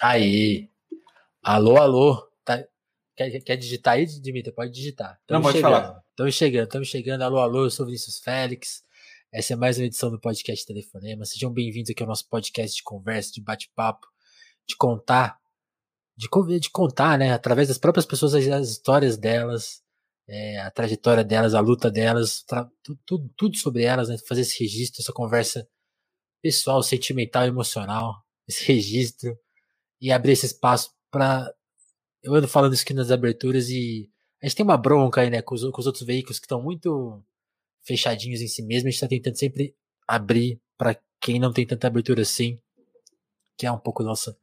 Aí. Alô, alô. Tá... Quer, quer digitar aí, Dimitra? Pode digitar. Tamo Não, pode chegando. falar. Estamos chegando, estamos chegando. Alô, alô, eu sou Vinícius Félix. Essa é mais uma edição do podcast Telefonema. Sejam bem-vindos aqui ao nosso podcast de conversa, de bate-papo, de contar, de, de contar, né, através das próprias pessoas, as, as histórias delas, é, a trajetória delas, a luta delas, tudo, tudo sobre elas, né, fazer esse registro, essa conversa pessoal, sentimental, emocional, esse registro e abrir esse espaço para eu ando falando isso aqui nas aberturas e a gente tem uma bronca aí, né, com os, com os outros veículos que estão muito fechadinhos em si mesmo. A gente está tentando sempre abrir para quem não tem tanta abertura assim, que é um pouco nossa,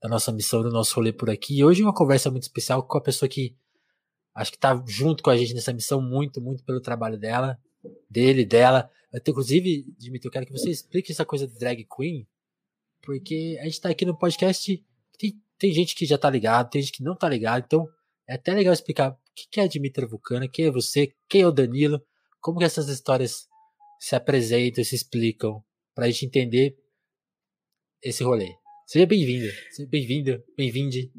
da nossa missão, do nosso rolê por aqui. E hoje uma conversa muito especial com a pessoa que acho que está junto com a gente nessa missão muito, muito pelo trabalho dela, dele, dela. Até, inclusive, Dimitri, eu quero que você explique essa coisa de drag queen, porque a gente está aqui no podcast, tem, tem gente que já tá ligado, tem gente que não tá ligado, então é até legal explicar o que é a Dimitra Vulcana, quem é você, quem é o Danilo, como que essas histórias se apresentam se explicam, pra gente entender esse rolê. Seja bem-vindo, seja bem-vindo, bem-vinde.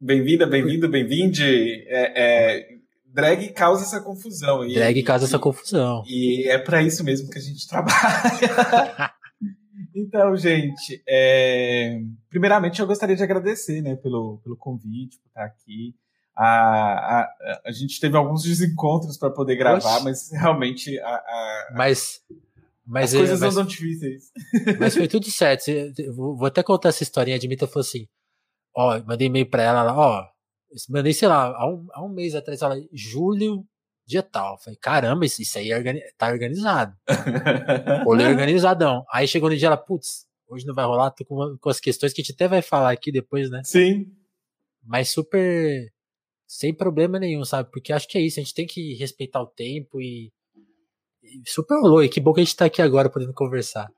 Bem-vinda, bem-vindo, bem-vinde. É, é, drag causa essa confusão. E, drag causa e, essa confusão. E é para isso mesmo que a gente trabalha. Então, gente, é... primeiramente eu gostaria de agradecer né, pelo, pelo convite, por estar aqui. A, a, a gente teve alguns desencontros para poder gravar, Oxe. mas realmente a, a mas, mas as coisas mas, andam difíceis. Mas foi tudo certo. Vou até contar essa historinha. A Dimitra falou assim: Ó, mandei e-mail para ela, ó, mandei, sei lá, há um, há um mês atrás, ela, julho dia tal. Falei, caramba, isso, isso aí é organi tá organizado. Olhei organizadão. Aí chegou no dia, ela, putz, hoje não vai rolar, tô com, com as questões que a gente até vai falar aqui depois, né? Sim. Mas super. Sem problema nenhum, sabe? Porque acho que é isso, a gente tem que respeitar o tempo e. e super rolou. E que bom que a gente tá aqui agora podendo conversar.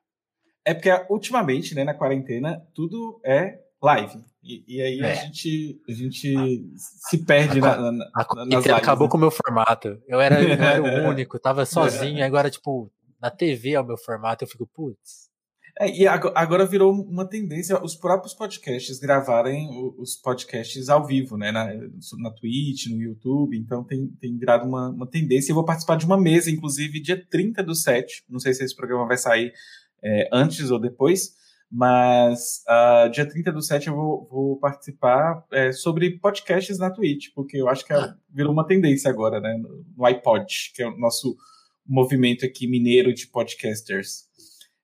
É porque ultimamente, né, na quarentena, tudo é live. E, e aí é. a, gente, a gente se perde a, na, na, a, nas Acabou né? com o meu formato. Eu era, eu era o único, tava sozinho, agora, tipo, na TV é o meu formato, eu fico, putz. É, e agora virou uma tendência os próprios podcasts gravarem os podcasts ao vivo, né? Na, na Twitch, no YouTube. Então tem, tem virado uma, uma tendência. Eu vou participar de uma mesa, inclusive, dia 30 do 7. Não sei se esse programa vai sair é, antes ou depois mas uh, dia 30 do 7 eu vou, vou participar é, sobre podcasts na Twitch, porque eu acho que é, virou uma tendência agora, né? No iPod, que é o nosso movimento aqui mineiro de podcasters.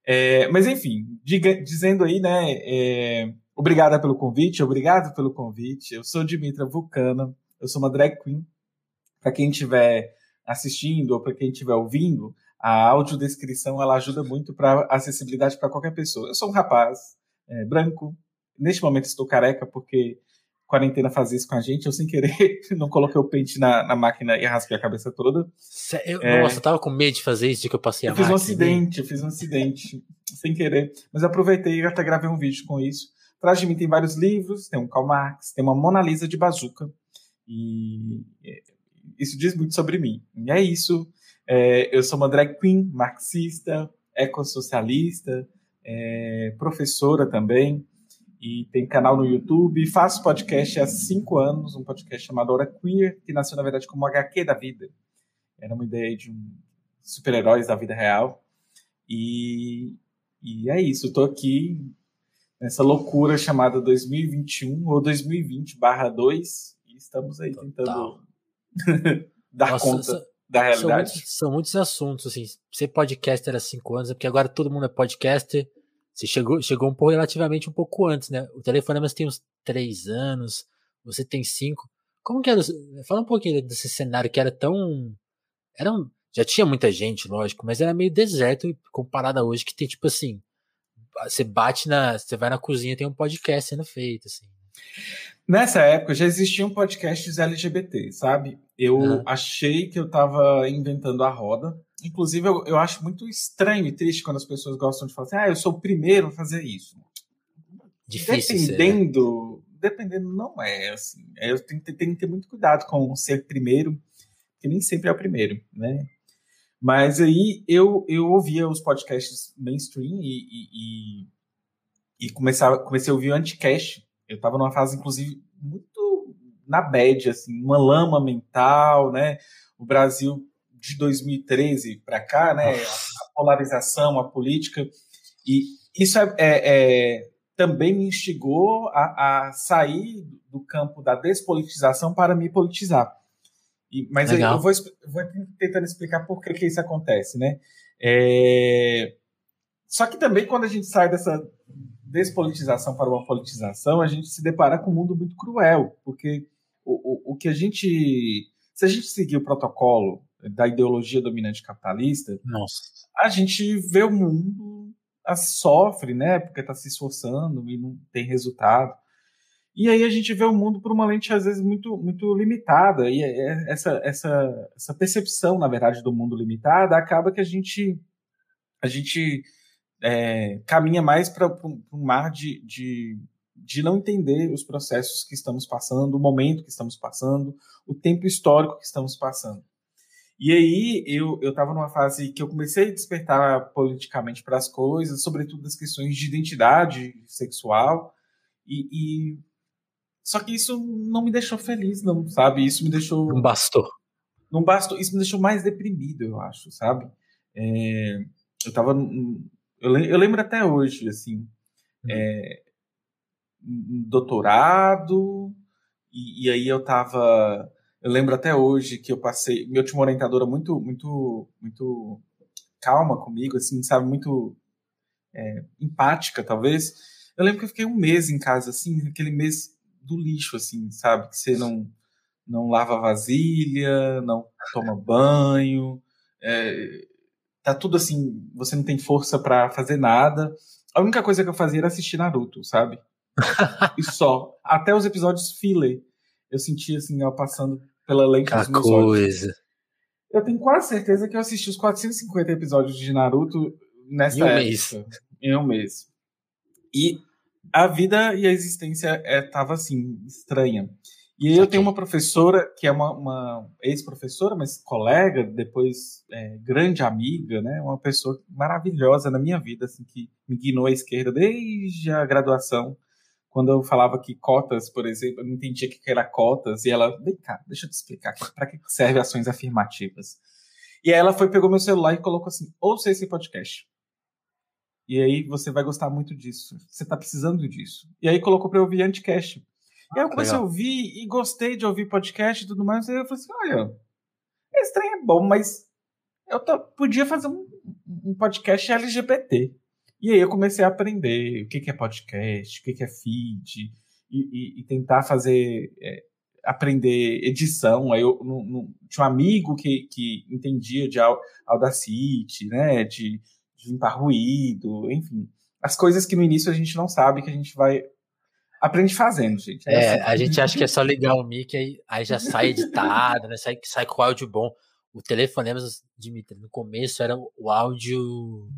É, mas enfim, diga, dizendo aí, né? É, obrigada pelo convite, obrigado pelo convite. Eu sou Dimitra Vulcana, eu sou uma drag queen. Para quem estiver assistindo ou para quem estiver ouvindo, a audiodescrição ela ajuda muito para acessibilidade para qualquer pessoa. Eu sou um rapaz é, branco, neste momento estou careca porque quarentena fazia isso com a gente, eu sem querer não coloquei o pente na, na máquina e raspei a cabeça toda. Eu, é, nossa, eu tava com medo de fazer isso, de que eu passei a eu máquina. Fiz um acidente, eu fiz um acidente, sem querer. Mas aproveitei e até gravei um vídeo com isso. Atrás de mim tem vários livros, tem um Karl Marx, tem uma Mona Lisa de bazuca. E é, isso diz muito sobre mim. E é isso. É, eu sou uma drag queen, marxista, ecossocialista, é, professora também, e tem canal no YouTube. Faço podcast há cinco anos, um podcast chamado Hora Queer, que nasceu, na verdade, como HQ da vida. Era uma ideia de um super-heróis da vida real. E, e é isso, estou aqui nessa loucura chamada 2021 ou 2020/2 e estamos aí tentando dar Nossa, conta da realidade. São muitos, são muitos, assuntos, assim. Ser podcaster há cinco anos, porque agora todo mundo é podcaster. Você chegou, chegou um pouco relativamente um pouco antes, né? O Telefonemas tem uns três anos, você tem cinco. Como que era? Fala um pouquinho desse cenário que era tão. Era um, já tinha muita gente, lógico, mas era meio deserto comparado a hoje, que tem tipo assim. Você bate na. Você vai na cozinha tem um podcast sendo feito, assim. Nessa época já existiam podcasts LGBT, sabe? Eu uhum. achei que eu estava inventando a roda. Inclusive, eu, eu, acho muito estranho e triste quando as pessoas gostam de falar assim: ah, eu sou o primeiro a fazer isso. Difícil. Dependendo, ser, né? dependendo, não é assim. É, eu tenho, tenho que ter muito cuidado com ser primeiro, que nem sempre é o primeiro, né? Mas aí eu, eu ouvia os podcasts mainstream e, e, e comecei, comecei a ouvir o Anticast. Eu estava numa fase, inclusive, muito na bad, assim, uma lama mental, né? O Brasil de 2013 para cá, né? A polarização, a política. E isso é, é, é também me instigou a, a, sair do campo da despolitização para me politizar. E, mas eu, eu vou, vou, tentando explicar por que, que isso acontece, né? É... Só que também quando a gente sai dessa despolitização para uma politização, a gente se depara com um mundo muito cruel, porque o, o, o que a gente. Se a gente seguir o protocolo da ideologia dominante capitalista, Nossa. a gente vê o mundo sofre, né? Porque está se esforçando e não tem resultado. E aí a gente vê o mundo por uma lente às vezes muito muito limitada e é, é, essa essa essa percepção na verdade do mundo limitada acaba que a gente a gente é, caminha mais para um mar de, de, de não entender os processos que estamos passando, o momento que estamos passando, o tempo histórico que estamos passando. E aí eu estava numa fase que eu comecei a despertar politicamente para as coisas, sobretudo das questões de identidade sexual, e, e, só que isso não me deixou feliz, não, sabe? Isso me deixou. Não bastou. Não bastou. Isso me deixou mais deprimido, eu acho, sabe? É, eu tava. Eu, eu, lembro até hoje, assim. Hum. É, doutorado, e, e aí eu tava eu lembro até hoje que eu passei. Meu tinha uma orientadora muito, muito, muito calma comigo, assim, sabe? Muito é, empática, talvez. Eu lembro que eu fiquei um mês em casa, assim, aquele mês do lixo, assim, sabe? Que você não, não lava vasilha, não toma banho, é, tá tudo assim, você não tem força para fazer nada. A única coisa que eu fazia era assistir Naruto, sabe? e só. Até os episódios filler eu sentia assim, ela passando pela lente dos meus coisa. olhos. Eu tenho quase certeza que eu assisti os 450 episódios de Naruto nessa em um época. Mês. Em um mês. E a vida e a existência estava é, assim, estranha. E aí eu tenho uma professora que é uma, uma ex-professora, mas colega, depois é, grande amiga, né? Uma pessoa maravilhosa na minha vida, assim, que me guiou à esquerda desde a graduação quando eu falava que cotas, por exemplo, eu não entendia o que era cotas, e ela, vem cá, deixa eu te explicar, para que serve ações afirmativas? E aí ela foi, pegou meu celular e colocou assim, ouça esse podcast. E aí você vai gostar muito disso. Você está precisando disso. E aí colocou para eu ouvir Anticast. Ah, e aí eu comecei legal. a ouvir e gostei de ouvir podcast e tudo mais. E aí eu falei assim, olha, esse trem é bom, mas eu tô, podia fazer um, um podcast LGBT. E aí eu comecei a aprender o que, que é podcast, o que, que é feed, e, e, e tentar fazer, é, aprender edição. Aí eu no, no, tinha um amigo que, que entendia de Audacity, né, de, de limpar ruído, enfim. As coisas que no início a gente não sabe, que a gente vai aprende fazendo, gente. É, é assim. a gente acha que é só ligar o mic aí, aí já sai editado, né? Sai, sai com áudio bom. O telefonema, Dimitri, no começo era o áudio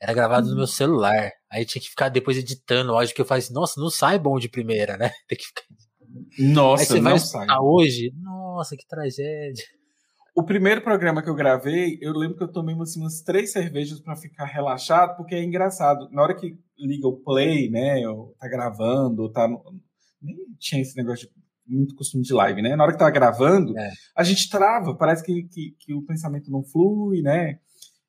era gravado no meu uhum. celular. Aí tinha que ficar depois editando áudio que eu falei assim, nossa, não sai bom de primeira, né? Tem que ficar. Nossa, Aí você vai sai. hoje, nossa, que tragédia. O primeiro programa que eu gravei, eu lembro que eu tomei assim, umas três cervejas para ficar relaxado, porque é engraçado. Na hora que liga o play, né, ou tá gravando, ou tá. No... Nem tinha esse negócio de muito costume de live, né? Na hora que tá gravando, é. a gente trava, parece que, que, que, o pensamento não flui, né?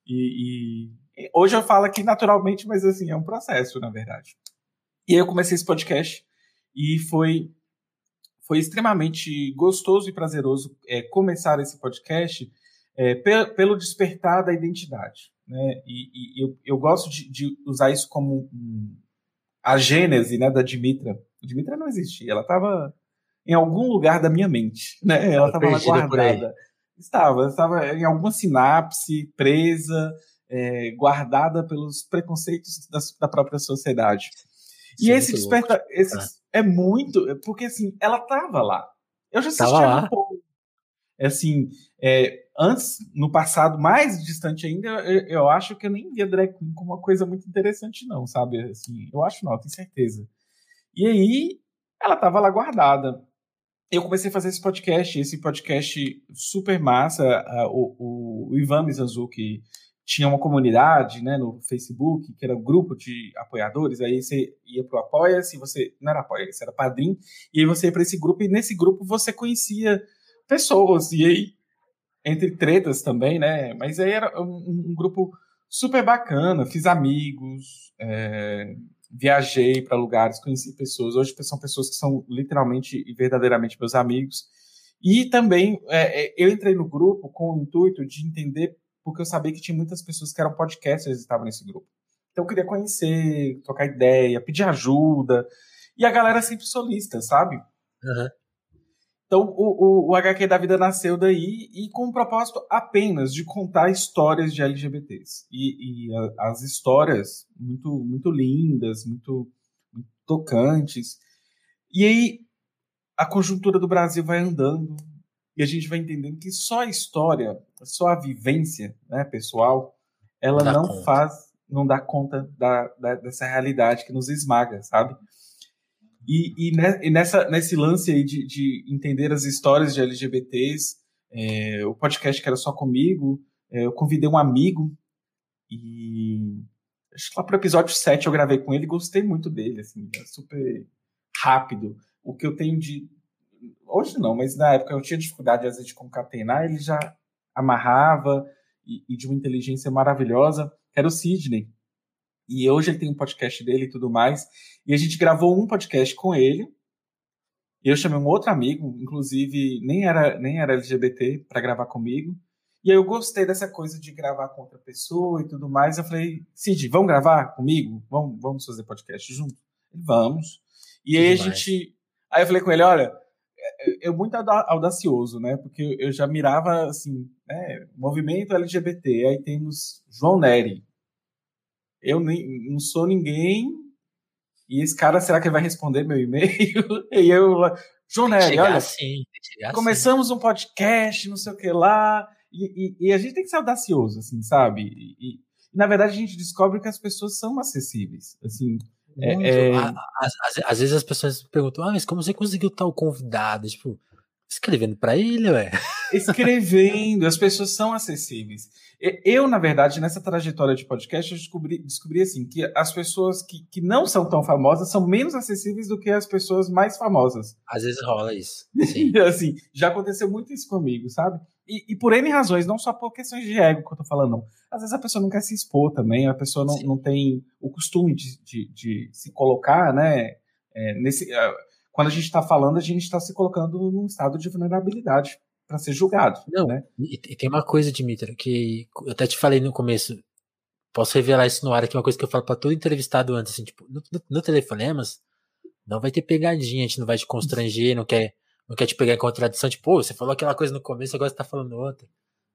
E, Hoje eu falo aqui naturalmente, mas assim, é um processo, na verdade. E aí eu comecei esse podcast e foi, foi extremamente gostoso e prazeroso é, começar esse podcast é, pelo despertar da identidade. Né? E, e eu, eu gosto de, de, usar isso como um, a gênese né, da Dimitra. A Dimitra não existia, ela estava em algum lugar da minha mente. Né? Ela estava lá guardada. Estava, estava em alguma sinapse presa é, guardada pelos preconceitos da, da própria sociedade. e esse desperta, esse é. é muito, porque assim, ela tava lá. Eu já assistia um pouco. É assim, é, antes, no passado mais distante ainda, eu, eu, acho que eu nem via drag queen como uma coisa muito interessante, não, sabe? Assim, eu acho não, tenho certeza. E aí, ela tava lá guardada. Eu comecei a fazer esse podcast, esse podcast super massa. o, o, o Ivan Mizanzuki, tinha uma comunidade né, no Facebook, que era um grupo de apoiadores, aí você ia para o Apoia-se, você não era Apoia-se, era Padrim, e aí você ia para esse grupo, e nesse grupo você conhecia pessoas, e aí, entre tretas também, né, mas aí era um, um grupo super bacana, fiz amigos, é, viajei para lugares, conheci pessoas, hoje são pessoas que são literalmente e verdadeiramente meus amigos, e também é eu entrei no grupo com o intuito de entender porque eu sabia que tinha muitas pessoas que eram podcasters e estavam nesse grupo. Então eu queria conhecer, trocar ideia, pedir ajuda. E a galera sempre solista, sabe? Uhum. Então o, o, o, HQ da Vida nasceu daí e com o propósito apenas de contar histórias de LGBTs. E, e a, as histórias muito, muito lindas, muito, muito tocantes. E aí a conjuntura do Brasil vai andando, e a gente vai entendendo que só a história, só a vivência né, pessoal, ela não, não faz, não dá conta da, da, dessa realidade que nos esmaga, sabe? E, e, ne, e nessa, nesse lance aí de, de, entender as histórias de LGBTs, é, o podcast que era só comigo, é, eu convidei um amigo e acho que lá pro episódio 7 eu gravei com ele e gostei muito dele, assim, é super rápido. O que eu tenho de, hoje não, mas na época eu tinha dificuldade às vezes de concatenar, ele já amarrava e, e de uma inteligência maravilhosa, que era o Sidney. E hoje ele tem um podcast dele e tudo mais. E a gente gravou um podcast com ele. E eu chamei um outro amigo, inclusive nem era, nem era LGBT, para gravar comigo. E aí eu gostei dessa coisa de gravar com outra pessoa e tudo mais. Eu falei, Cid, vamos gravar comigo? Vamos, vamos fazer podcast junto? Vamos. E aí a gente. Aí eu falei com ele, olha, eu muito audacioso, né? Porque eu já mirava assim, né? Movimento LGBT, aí temos João Neri. Eu nem, não sou ninguém. E esse cara, será que ele vai responder meu e-mail? e eu, João Neri, olha, assim, começamos assim. um podcast, não sei o que lá, e, e, e, a gente tem que ser audacioso, assim, sabe? E, e, na verdade a gente descobre que as pessoas são acessíveis, assim. É, é... Às, às, vezes as pessoas perguntam, ah, mas como você conseguiu tal convidado? Tipo, escrevendo para ele, ué. Escrevendo, as pessoas são acessíveis. Eu, na verdade, nessa trajetória de podcast, eu descobri, descobri assim, que as pessoas que, que não são tão famosas são menos acessíveis do que as pessoas mais famosas. Às vezes rola isso. Sim. assim, já aconteceu muito isso comigo, sabe? E, e, por N razões, não só por questões de ego que eu tô falando, não. Às vezes a pessoa não quer se expor também, a pessoa não, não tem o costume de, de, de se colocar, né? É, nesse, quando a gente está falando, a gente está se colocando num estado de vulnerabilidade para ser julgado. Não, né? e, e, tem uma coisa, Dimitra, que eu até te falei no começo, posso revelar isso no ar aqui, uma coisa que eu falo para todo entrevistado antes, assim, tipo, no, no, no telefonemas, não vai ter pegadinha, a gente não vai te constranger, não quer não quer te pegar em contradição, tipo, pô, você falou aquela coisa no começo, agora você tá falando outra.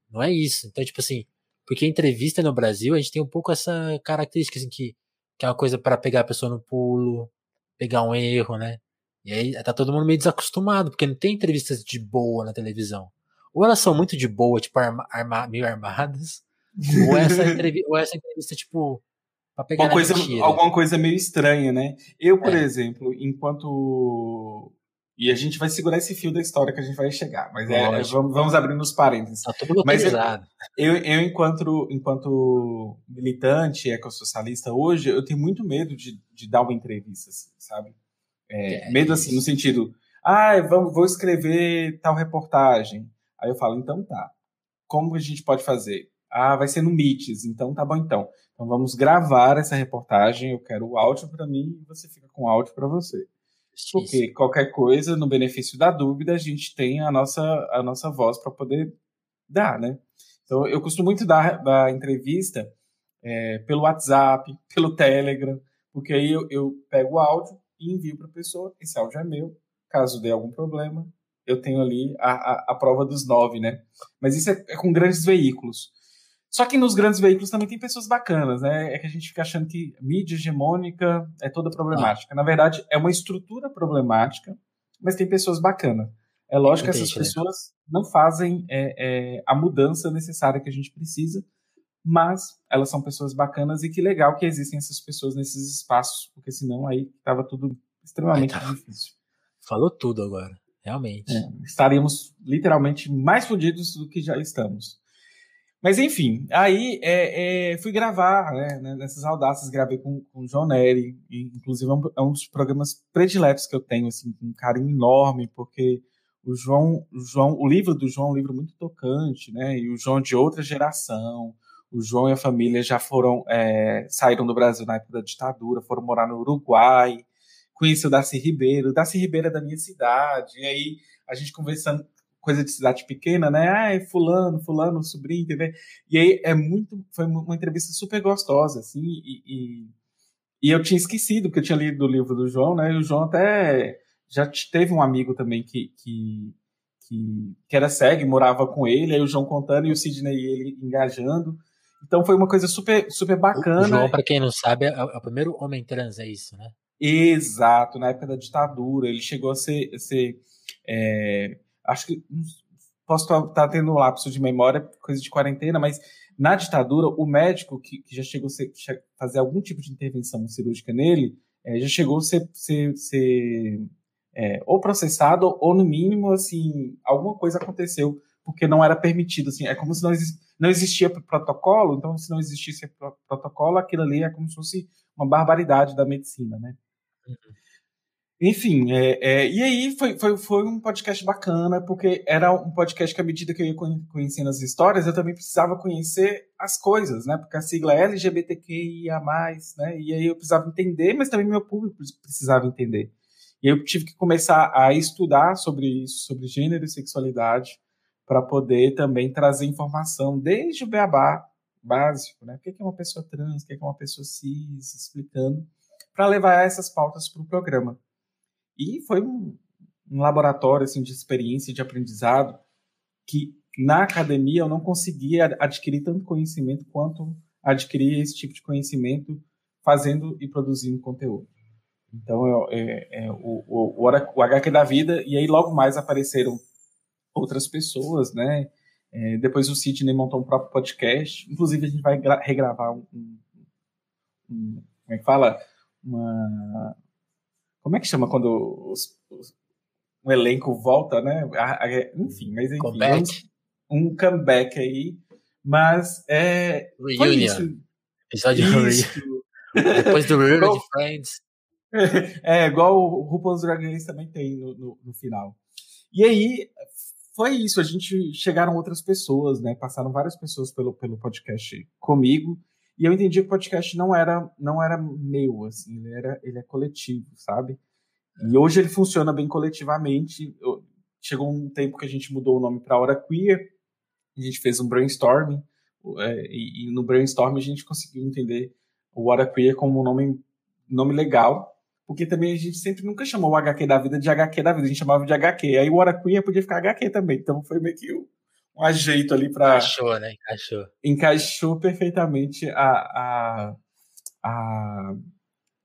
Não é isso. Então, tipo assim, porque entrevista no Brasil, a gente tem um pouco essa característica, assim, que, que é uma coisa para pegar a pessoa no pulo, pegar um erro, né? E aí tá todo mundo meio desacostumado, porque não tem entrevistas de boa na televisão. Ou elas são muito de boa, tipo, arma, arma meio armadas, ou essa, entrevista, ou essa entrevista, tipo, pra pegar uma coisa, Alguma coisa meio estranha, né? Eu, por é. exemplo, enquanto e a gente vai segurar esse fio da história que a gente vai chegar. Mas é, é vamos, vamos abrir nos parênteses. Tá tudo mas eu, eu, eu, enquanto, enquanto militante ecossocialista hoje, eu tenho muito medo de, de dar uma entrevista, assim, sabe? É, é medo assim, no sentido, ah, vamos, vou escrever tal reportagem. Aí eu falo, então tá. Como a gente pode fazer? Ah, vai ser no Meets, então tá bom então. Então vamos gravar essa reportagem, eu quero o áudio para mim e você fica com o áudio para você. Porque qualquer coisa, no benefício da dúvida, a gente tem a nossa, a nossa voz para poder dar, né? Então, eu costumo muito dar, dar entrevista é, pelo WhatsApp, pelo Telegram, porque aí eu, eu pego o áudio e envio para a pessoa. Esse áudio é meu. Caso dê algum problema, eu tenho ali a, a, a prova dos nove, né? Mas isso é, é com grandes veículos. Só que nos grandes veículos também tem pessoas bacanas, né? É que a gente fica achando que mídia hegemônica é toda problemática. Ah. Na verdade, é uma estrutura problemática, mas tem pessoas bacanas. É lógico que essas né? pessoas não fazem é, é, a mudança necessária que a gente precisa, mas elas são pessoas bacanas e que legal que existem essas pessoas nesses espaços, porque senão aí estava tudo extremamente Ai, tá. difícil. Falou tudo agora, realmente. É, estaríamos literalmente mais fodidos do que já estamos. Mas enfim, aí é, é, fui gravar, né, né nessas audácias, gravei com, com o João Nery, inclusive é um, é um, dos programas prediletos que eu tenho, assim, um carinho enorme, porque o João, o João, o livro do João é um livro muito tocante, né, e o João é de outra geração, o João e a família já foram, é, saíram do Brasil na época da ditadura, foram morar no Uruguai, conheci o Darcy Ribeiro, o Darcy Ribeiro é da minha cidade, e aí a gente conversando, coisa de cidade pequena, né? Ah, fulano, fulano, sobrinho, entendeu? E aí é muito, foi uma entrevista super gostosa, assim, e, e, e, eu tinha esquecido, porque eu tinha lido o livro do João, né? E o João até já teve um amigo também que, que, que, que era cego, morava com ele, aí o João contando e o Sidney e ele engajando. Então foi uma coisa super, super bacana. O João, para quem não sabe, é, é o primeiro homem trans, é isso, né? Exato, na época da ditadura, ele chegou a ser, a ser é, acho que posso estar tá tendo um lapso de memória, coisa de quarentena, mas na ditadura, o médico que, que já chegou a fazer algum tipo de intervenção cirúrgica nele, é, já chegou a ser, ser, ser é, ou processado, ou no mínimo, assim, alguma coisa aconteceu, porque não era permitido, assim, é como se não, não existia protocolo, então se não existisse protocolo, aquilo ali é como se fosse uma barbaridade da medicina, né? Uhum. Enfim, é, é, e aí foi, foi, foi um podcast bacana, porque era um podcast que, à medida que eu ia conhecendo as histórias, eu também precisava conhecer as coisas, né? Porque a sigla é LGBTQIA, né? E aí eu precisava entender, mas também meu público precisava entender. E eu tive que começar a estudar sobre isso, sobre gênero e sexualidade, para poder também trazer informação desde o beabá básico, né? O que é uma pessoa trans, o que é uma pessoa cis, explicando, para levar essas pautas para o programa. E foi um, um laboratório assim, de experiência de aprendizado que na academia eu não conseguia adquirir tanto conhecimento quanto adquirir esse tipo de conhecimento fazendo e produzindo conteúdo. Então, eu, é, é, o, o, o, HQ da vida, e aí logo mais apareceram outras pessoas, né? É, depois o Sidney montou um próprio podcast. Inclusive, a gente vai regravar um, um, um, Como é que fala? Uma, como é que chama quando os, os, o elenco volta, né? enfim, mas enfim. Comeback. Um, um comeback aí. Mas é. Reunion. Episódio Depois do Reunion de Friends. É, igual o RuPaul's Drag Race também tem no, no, no, final. E aí, foi isso. A gente chegaram outras pessoas, né? Passaram várias pessoas pelo, pelo podcast comigo. E eu entendi que o podcast não era não era meu, assim, ele, era, ele é coletivo, sabe? E hoje ele funciona bem coletivamente. Chegou um tempo que a gente mudou o nome para Hora Queer, a gente fez um brainstorming, é, e, e, no brainstorm a gente conseguiu entender o Hora Queer como um nome, nome legal, porque também a gente sempre nunca chamou o HQ da vida de HQ da vida, a gente chamava de HQ. Aí o Hora Queer podia ficar HQ também, então foi meio que um ajeito ali para. Encaixou, né? Encaixou. Encaixou perfeitamente a, a, a,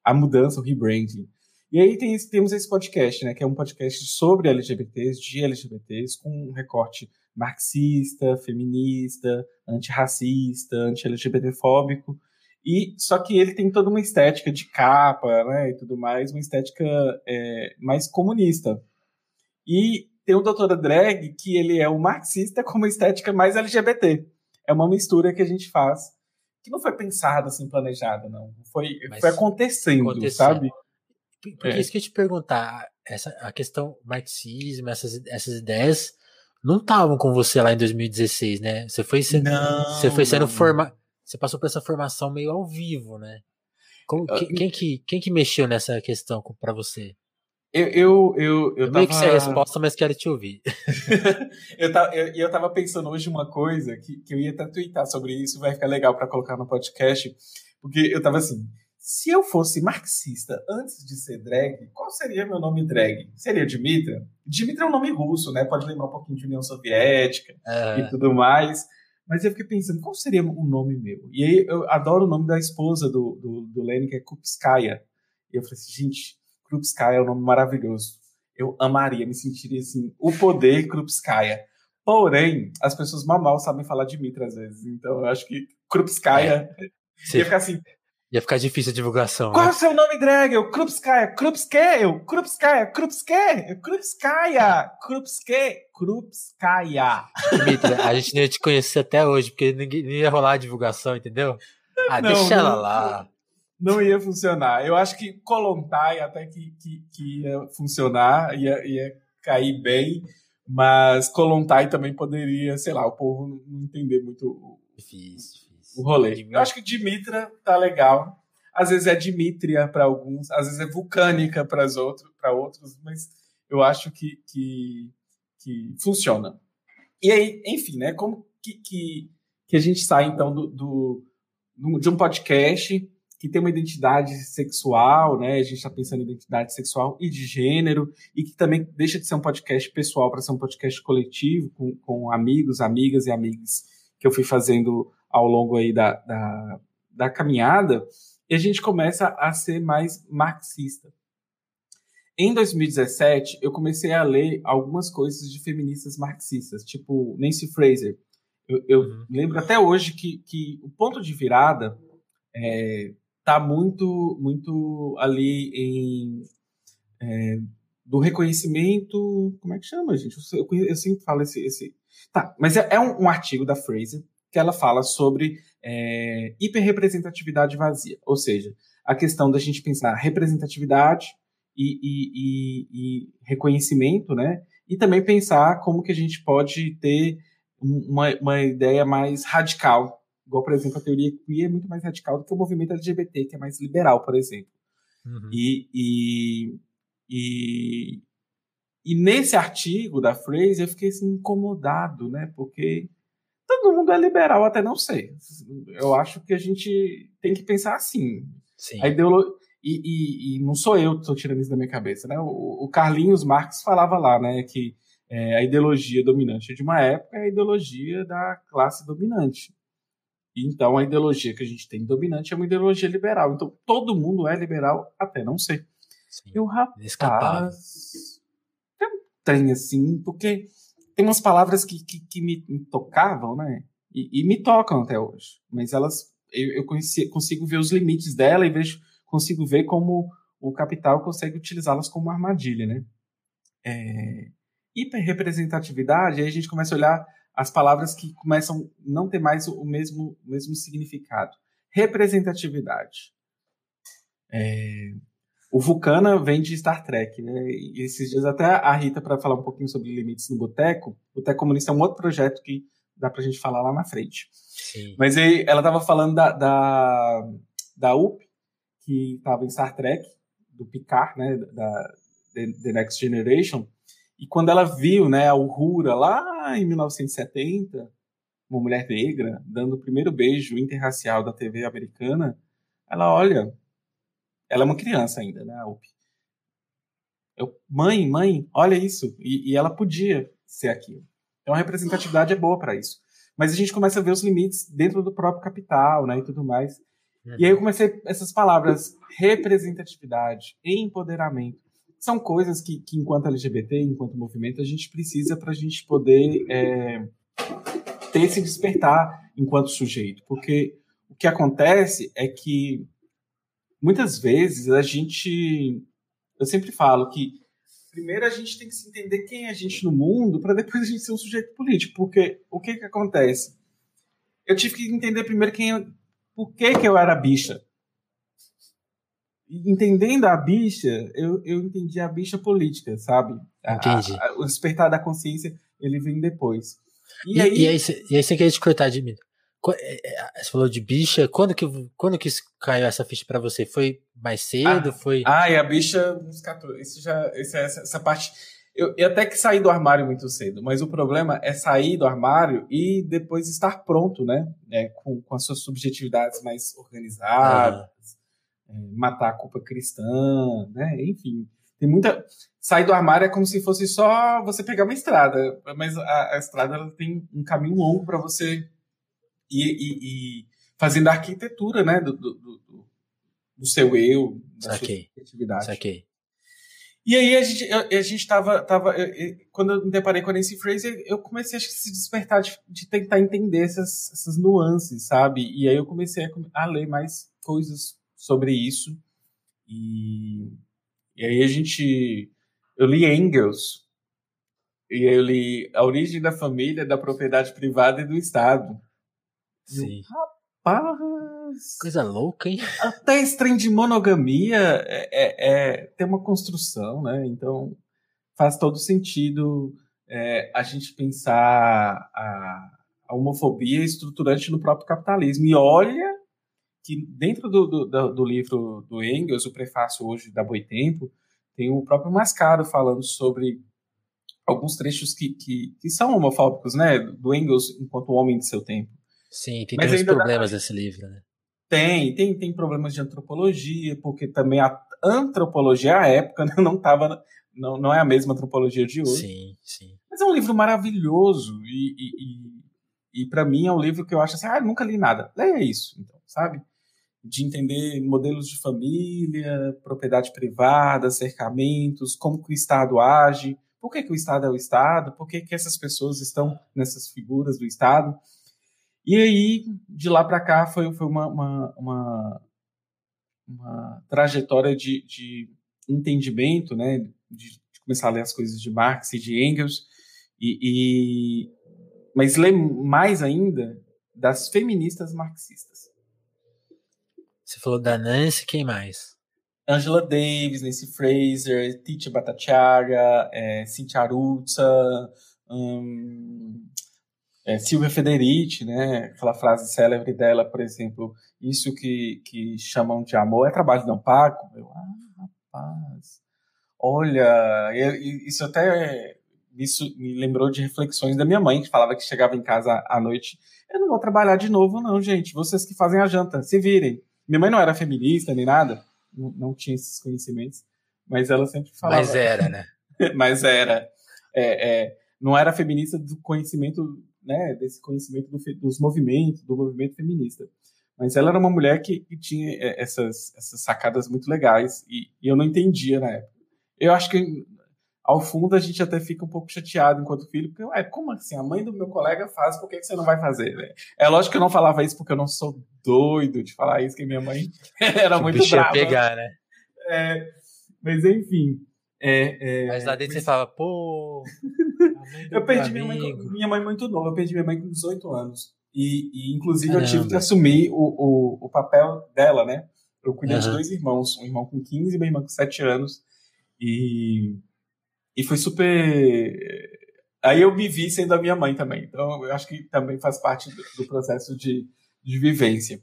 a mudança, o rebranding. E aí tem, temos esse podcast, né? Que é um podcast sobre LGBTs, de LGBTs, com um recorte marxista, feminista, antirracista, anti-LGBTfóbico. E só que ele tem toda uma estética de capa, né, e tudo mais, uma estética é, mais comunista. E tem o Doutora Drag, que ele é um marxista com uma estética mais LGBT. É uma mistura que a gente faz, que não foi pensada assim, planejada, não. Foi, foi acontecendo, acontecendo, sabe? Porque é. isso que eu te perguntar, essa, a questão marxismo, essas, essas ideias não estavam com você lá em 2016, né? Você foi sendo, não, você foi sendo formado, você passou por essa formação meio ao vivo, né? Como, quem, quem, que, quem que mexeu nessa questão para você? Eu, eu, eu, eu, eu meio que sei a resposta, mas quero te ouvir. eu, tava, eu, eu tava pensando hoje uma coisa que, que eu ia até twittar sobre isso, vai ficar legal para colocar no podcast, porque eu tava assim, se eu fosse marxista antes de ser drag, qual seria meu nome drag? Seria Dimitra? Dimitra é um nome russo, né? Pode lembrar um pouquinho de União Soviética é. e tudo mais. Mas eu fiquei pensando, qual seria o nome meu? E aí eu adoro o nome da esposa do, do, do Lenin, que é Kupskaya. E eu falei assim, gente, Krupskaya é um nome maravilhoso. Eu amaria, me sentiria assim, o poder Krupskaya. Porém, as pessoas mal, mal sabem falar de Mitra às vezes. Então, eu acho que Krupskaya é. ia ficar assim, Ia ficar difícil a divulgação. Qual né? é o seu nome drag? Eu, Krupskaya, Krupskaya, Krupskaya, Krupskaya, Krupskaya, Krupskaya, Krupskaya. Dimitri, a gente não ia te conhecer até hoje, porque ninguém não ia rolar a divulgação, entendeu? Ah, Não, deixa ela não. lá. Não ia funcionar. Eu acho que Kolontai até que, que, que ia funcionar, ia, ia cair bem, mas Kolontai também poderia, sei lá, o povo não- entender muito o- Difícil, difícil. o rolê. Dimitri. Eu acho que Dimitra tá legal. Às vezes é Dimitria para alguns, às vezes é vulcânica para outros, para outros, mas eu acho que, que, que funciona. E aí, enfim, né? Como que, que, que a gente sai então do, do- de um podcast que tem uma identidade sexual, né? A gente está pensando em identidade sexual e de gênero, e que também deixa de ser um podcast pessoal para ser um podcast coletivo, com, com amigos, amigas e amigas que eu fui fazendo ao longo aí da, da, da caminhada, e a gente começa a ser mais marxista. Em 2017, eu comecei a ler algumas coisas de feministas marxistas, tipo Nancy Fraser. Eu, eu Uhum. lembro até hoje que, que o ponto de virada é, tá muito, muito ali em é, do reconhecimento. Como é que chama, gente? Eu, eu, eu sempre falo esse. esse... Tá, mas é, é um, um artigo da Fraser que ela fala sobre é, hiperrepresentatividade vazia, ou seja, a questão da gente pensar representatividade e, e, e, e reconhecimento, né? E também pensar como que a gente pode ter uma, uma ideia mais radical, igual, por exemplo, a teoria queer é muito mais radical do que o movimento LGBT, que é mais liberal, por exemplo. Uhum. E, e, e, e nesse artigo da Fraser eu fiquei assim, incomodado, né? Porque todo mundo é liberal, até não sei. Eu acho que a gente tem que pensar assim. Sim. A ideolo... e, e, e não sou eu que estou tirando isso da minha cabeça, né? O, o Carlinhos Marx falava lá, né, que é, a ideologia dominante de uma época é a ideologia da classe dominante. Então, a ideologia que a gente tem dominante é uma ideologia liberal. Então, todo mundo é liberal, até não ser. Sim. E o Inescapável. rapaz. É um trem assim, porque tem umas palavras que, que, que me, me tocavam, né? E, e me tocam até hoje. Mas elas. Eu, eu conheci, consigo ver os limites dela e vejo, consigo ver como o capital consegue utilizá-las como uma armadilha, né? É, hiperrepresentatividade, aí a gente começa a olhar as palavras que começam a não ter mais o mesmo, o mesmo significado. Representatividade. É, o Vulcana vem de Star Trek, né? E esses dias até a Rita, para falar um pouquinho sobre limites no Boteco, o Boteco Comunista é um outro projeto que dá pra gente falar lá na frente. Sim. Mas aí ela tava falando da, da, da UP, que estava em Star Trek, do Picard, né? Da The Next Generation. E quando ela viu, né, a Uhura lá em 1970, uma mulher negra dando o primeiro beijo interracial da TV americana, ela olha, ela é uma criança ainda, né. Eu, mãe, mãe, olha isso. E, e ela podia ser aquilo. Então a representatividade é boa para isso. Mas a gente começa a ver os limites dentro do próprio capital, né, e tudo mais. Uhum. E aí eu comecei essas palavras, representatividade, empoderamento, são coisas que, que enquanto LGBT, enquanto movimento, a gente precisa para a gente poder é, ter esse despertar enquanto sujeito. Porque o que acontece é que muitas vezes a gente. Eu sempre falo que primeiro a gente tem que se entender quem é a gente no mundo para depois a gente ser um sujeito político. Porque o que, que acontece? Eu tive que entender primeiro quem por que, que eu era bicha. Entendendo a bicha, eu, eu entendi a bicha política, sabe? A- Entendi. a- o despertar da consciência, ele vem depois. E, E, aí, e aí, cê- e aí você queria te cortar de mim. É, é, Você falou de bicha. Quando que, quando que caiu essa ficha pra você? Foi mais cedo? foi. Ah, e a bicha nos 14. Isso já, isso é essa, essa parte. Eu, eu até que saí do armário muito cedo, mas o problema é sair do armário e depois estar pronto, né? É, com, com as suas subjetividades mais organizadas, é, matar a culpa cristã, né? Enfim, tem muita. Sair do armário é como se fosse só você pegar uma estrada, mas a, a estrada ela tem um caminho longo para você ir, ir- ir fazendo a arquitetura, né? Do, do, do, do seu eu, da sua. Saquei. E aí a gente, a gente tava. tava eu- eu- quando eu me deparei com a Nancy Fraser, eu comecei a se despertar de, de tentar entender essas, essas nuances, sabe? E aí eu comecei a, a ler mais coisas sobre isso. E, e aí a gente. Eu li Engels, e eu li A Origem da Família, da Propriedade Privada e do Estado. Sim. Eu, rapaz! Coisa louca, hein? Até esse trem de monogamia é, é, é, tem uma construção, né? Então faz todo sentido é, a gente pensar a, a homofobia estruturante no próprio capitalismo. E olha que dentro do, do, do, livro do Engels, o prefácio hoje da Boitempo, tem o próprio Mascaro falando sobre alguns trechos que, que, que, são homofóbicos, né? Do Engels enquanto homem de seu tempo. Sim, tem, tem uns problemas dá... nesse livro, né? Tem, tem, tem problemas de antropologia, porque também a antropologia à época não estava não, não é a mesma antropologia de hoje. Sim, sim. Mas é um livro maravilhoso e, e, e, e para mim é um livro que eu acho assim, ah, nunca li nada. Leia isso, então, sabe? De entender modelos de família, propriedade privada, cercamentos, como que o Estado age, por que, que o Estado é o Estado, por que, que essas pessoas estão nessas figuras do Estado. E aí, de lá para cá, foi, foi uma, uma, uma, uma trajetória de, de entendimento, né, de, de, começar a ler as coisas de Marx e de Engels, e, e, mas ler mais ainda das feministas marxistas. Você falou da Nancy, quem mais? Angela Davis, Nancy Fraser, Titia Bhattacharya, é, Cynthia Arutza, hum, é, Silvia Federici, né? Aquela frase célebre dela, por exemplo, isso que, que chamam de amor é trabalho não pago. Eu, ah, rapaz, olha, isso até isso me lembrou de reflexões da minha mãe, que falava que chegava em casa à noite. Eu não vou trabalhar de novo, não, gente. Vocês que fazem a janta, se virem. Minha mãe não era feminista nem nada, não, não tinha esses conhecimentos, mas ela sempre falava. Mas era, né? mas era. É, é, não era feminista do conhecimento, né? Desse conhecimento do, dos movimentos, do movimento feminista. Mas ela era uma mulher que, que tinha é, essas, essas sacadas muito legais e, e eu não entendia na época. Eu acho que ao fundo a gente até fica um pouco chateado enquanto filho, porque, ué, como assim? A mãe do meu colega faz, por que, que você não vai fazer? Né? É lógico que eu não falava isso porque eu não sou doido de falar isso, que minha mãe era que muito brava. pegar, né? É, mas enfim. É, é, mas lá dentro mas... você fala, pô. eu perdi minha mãe, minha mãe muito nova, eu perdi minha mãe com 18 anos. E, e inclusive Caramba. eu tive que assumir o, o, o papel dela, né? Eu cuidei uhum. de dois irmãos, um irmão com 15 e uma irmã com 7 anos. E, e foi super. Aí eu me vi sendo a minha mãe também. Então eu acho que também faz parte do, do processo de, de vivência.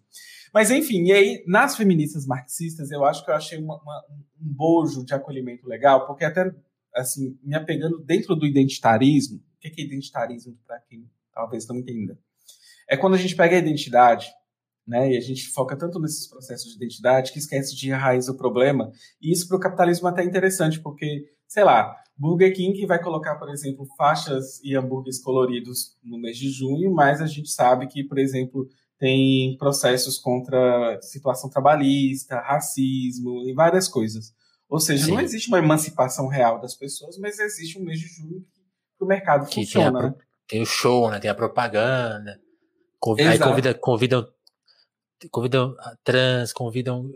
Mas enfim, e aí nas feministas marxistas eu acho que eu achei uma, uma, um bojo de acolhimento legal, porque até assim, me apegando dentro do identitarismo, o que é identitarismo para quem talvez não entenda? É quando a gente pega a identidade né? E a gente foca tanto nesses processos de identidade que esquece de raiz do problema. E isso para o capitalismo é até interessante, porque, sei lá, Burger King vai colocar, por exemplo, faixas e hambúrgueres coloridos no mês de junho, mas a gente sabe que, por exemplo, tem processos contra situação trabalhista, racismo e várias coisas. Ou seja, Sim. não existe uma emancipação real das pessoas, mas existe um mês de junho que o mercado que funciona. Tem, a, né? tem o show, né? tem a propaganda. Aí convida, convidam convidam trans, convidam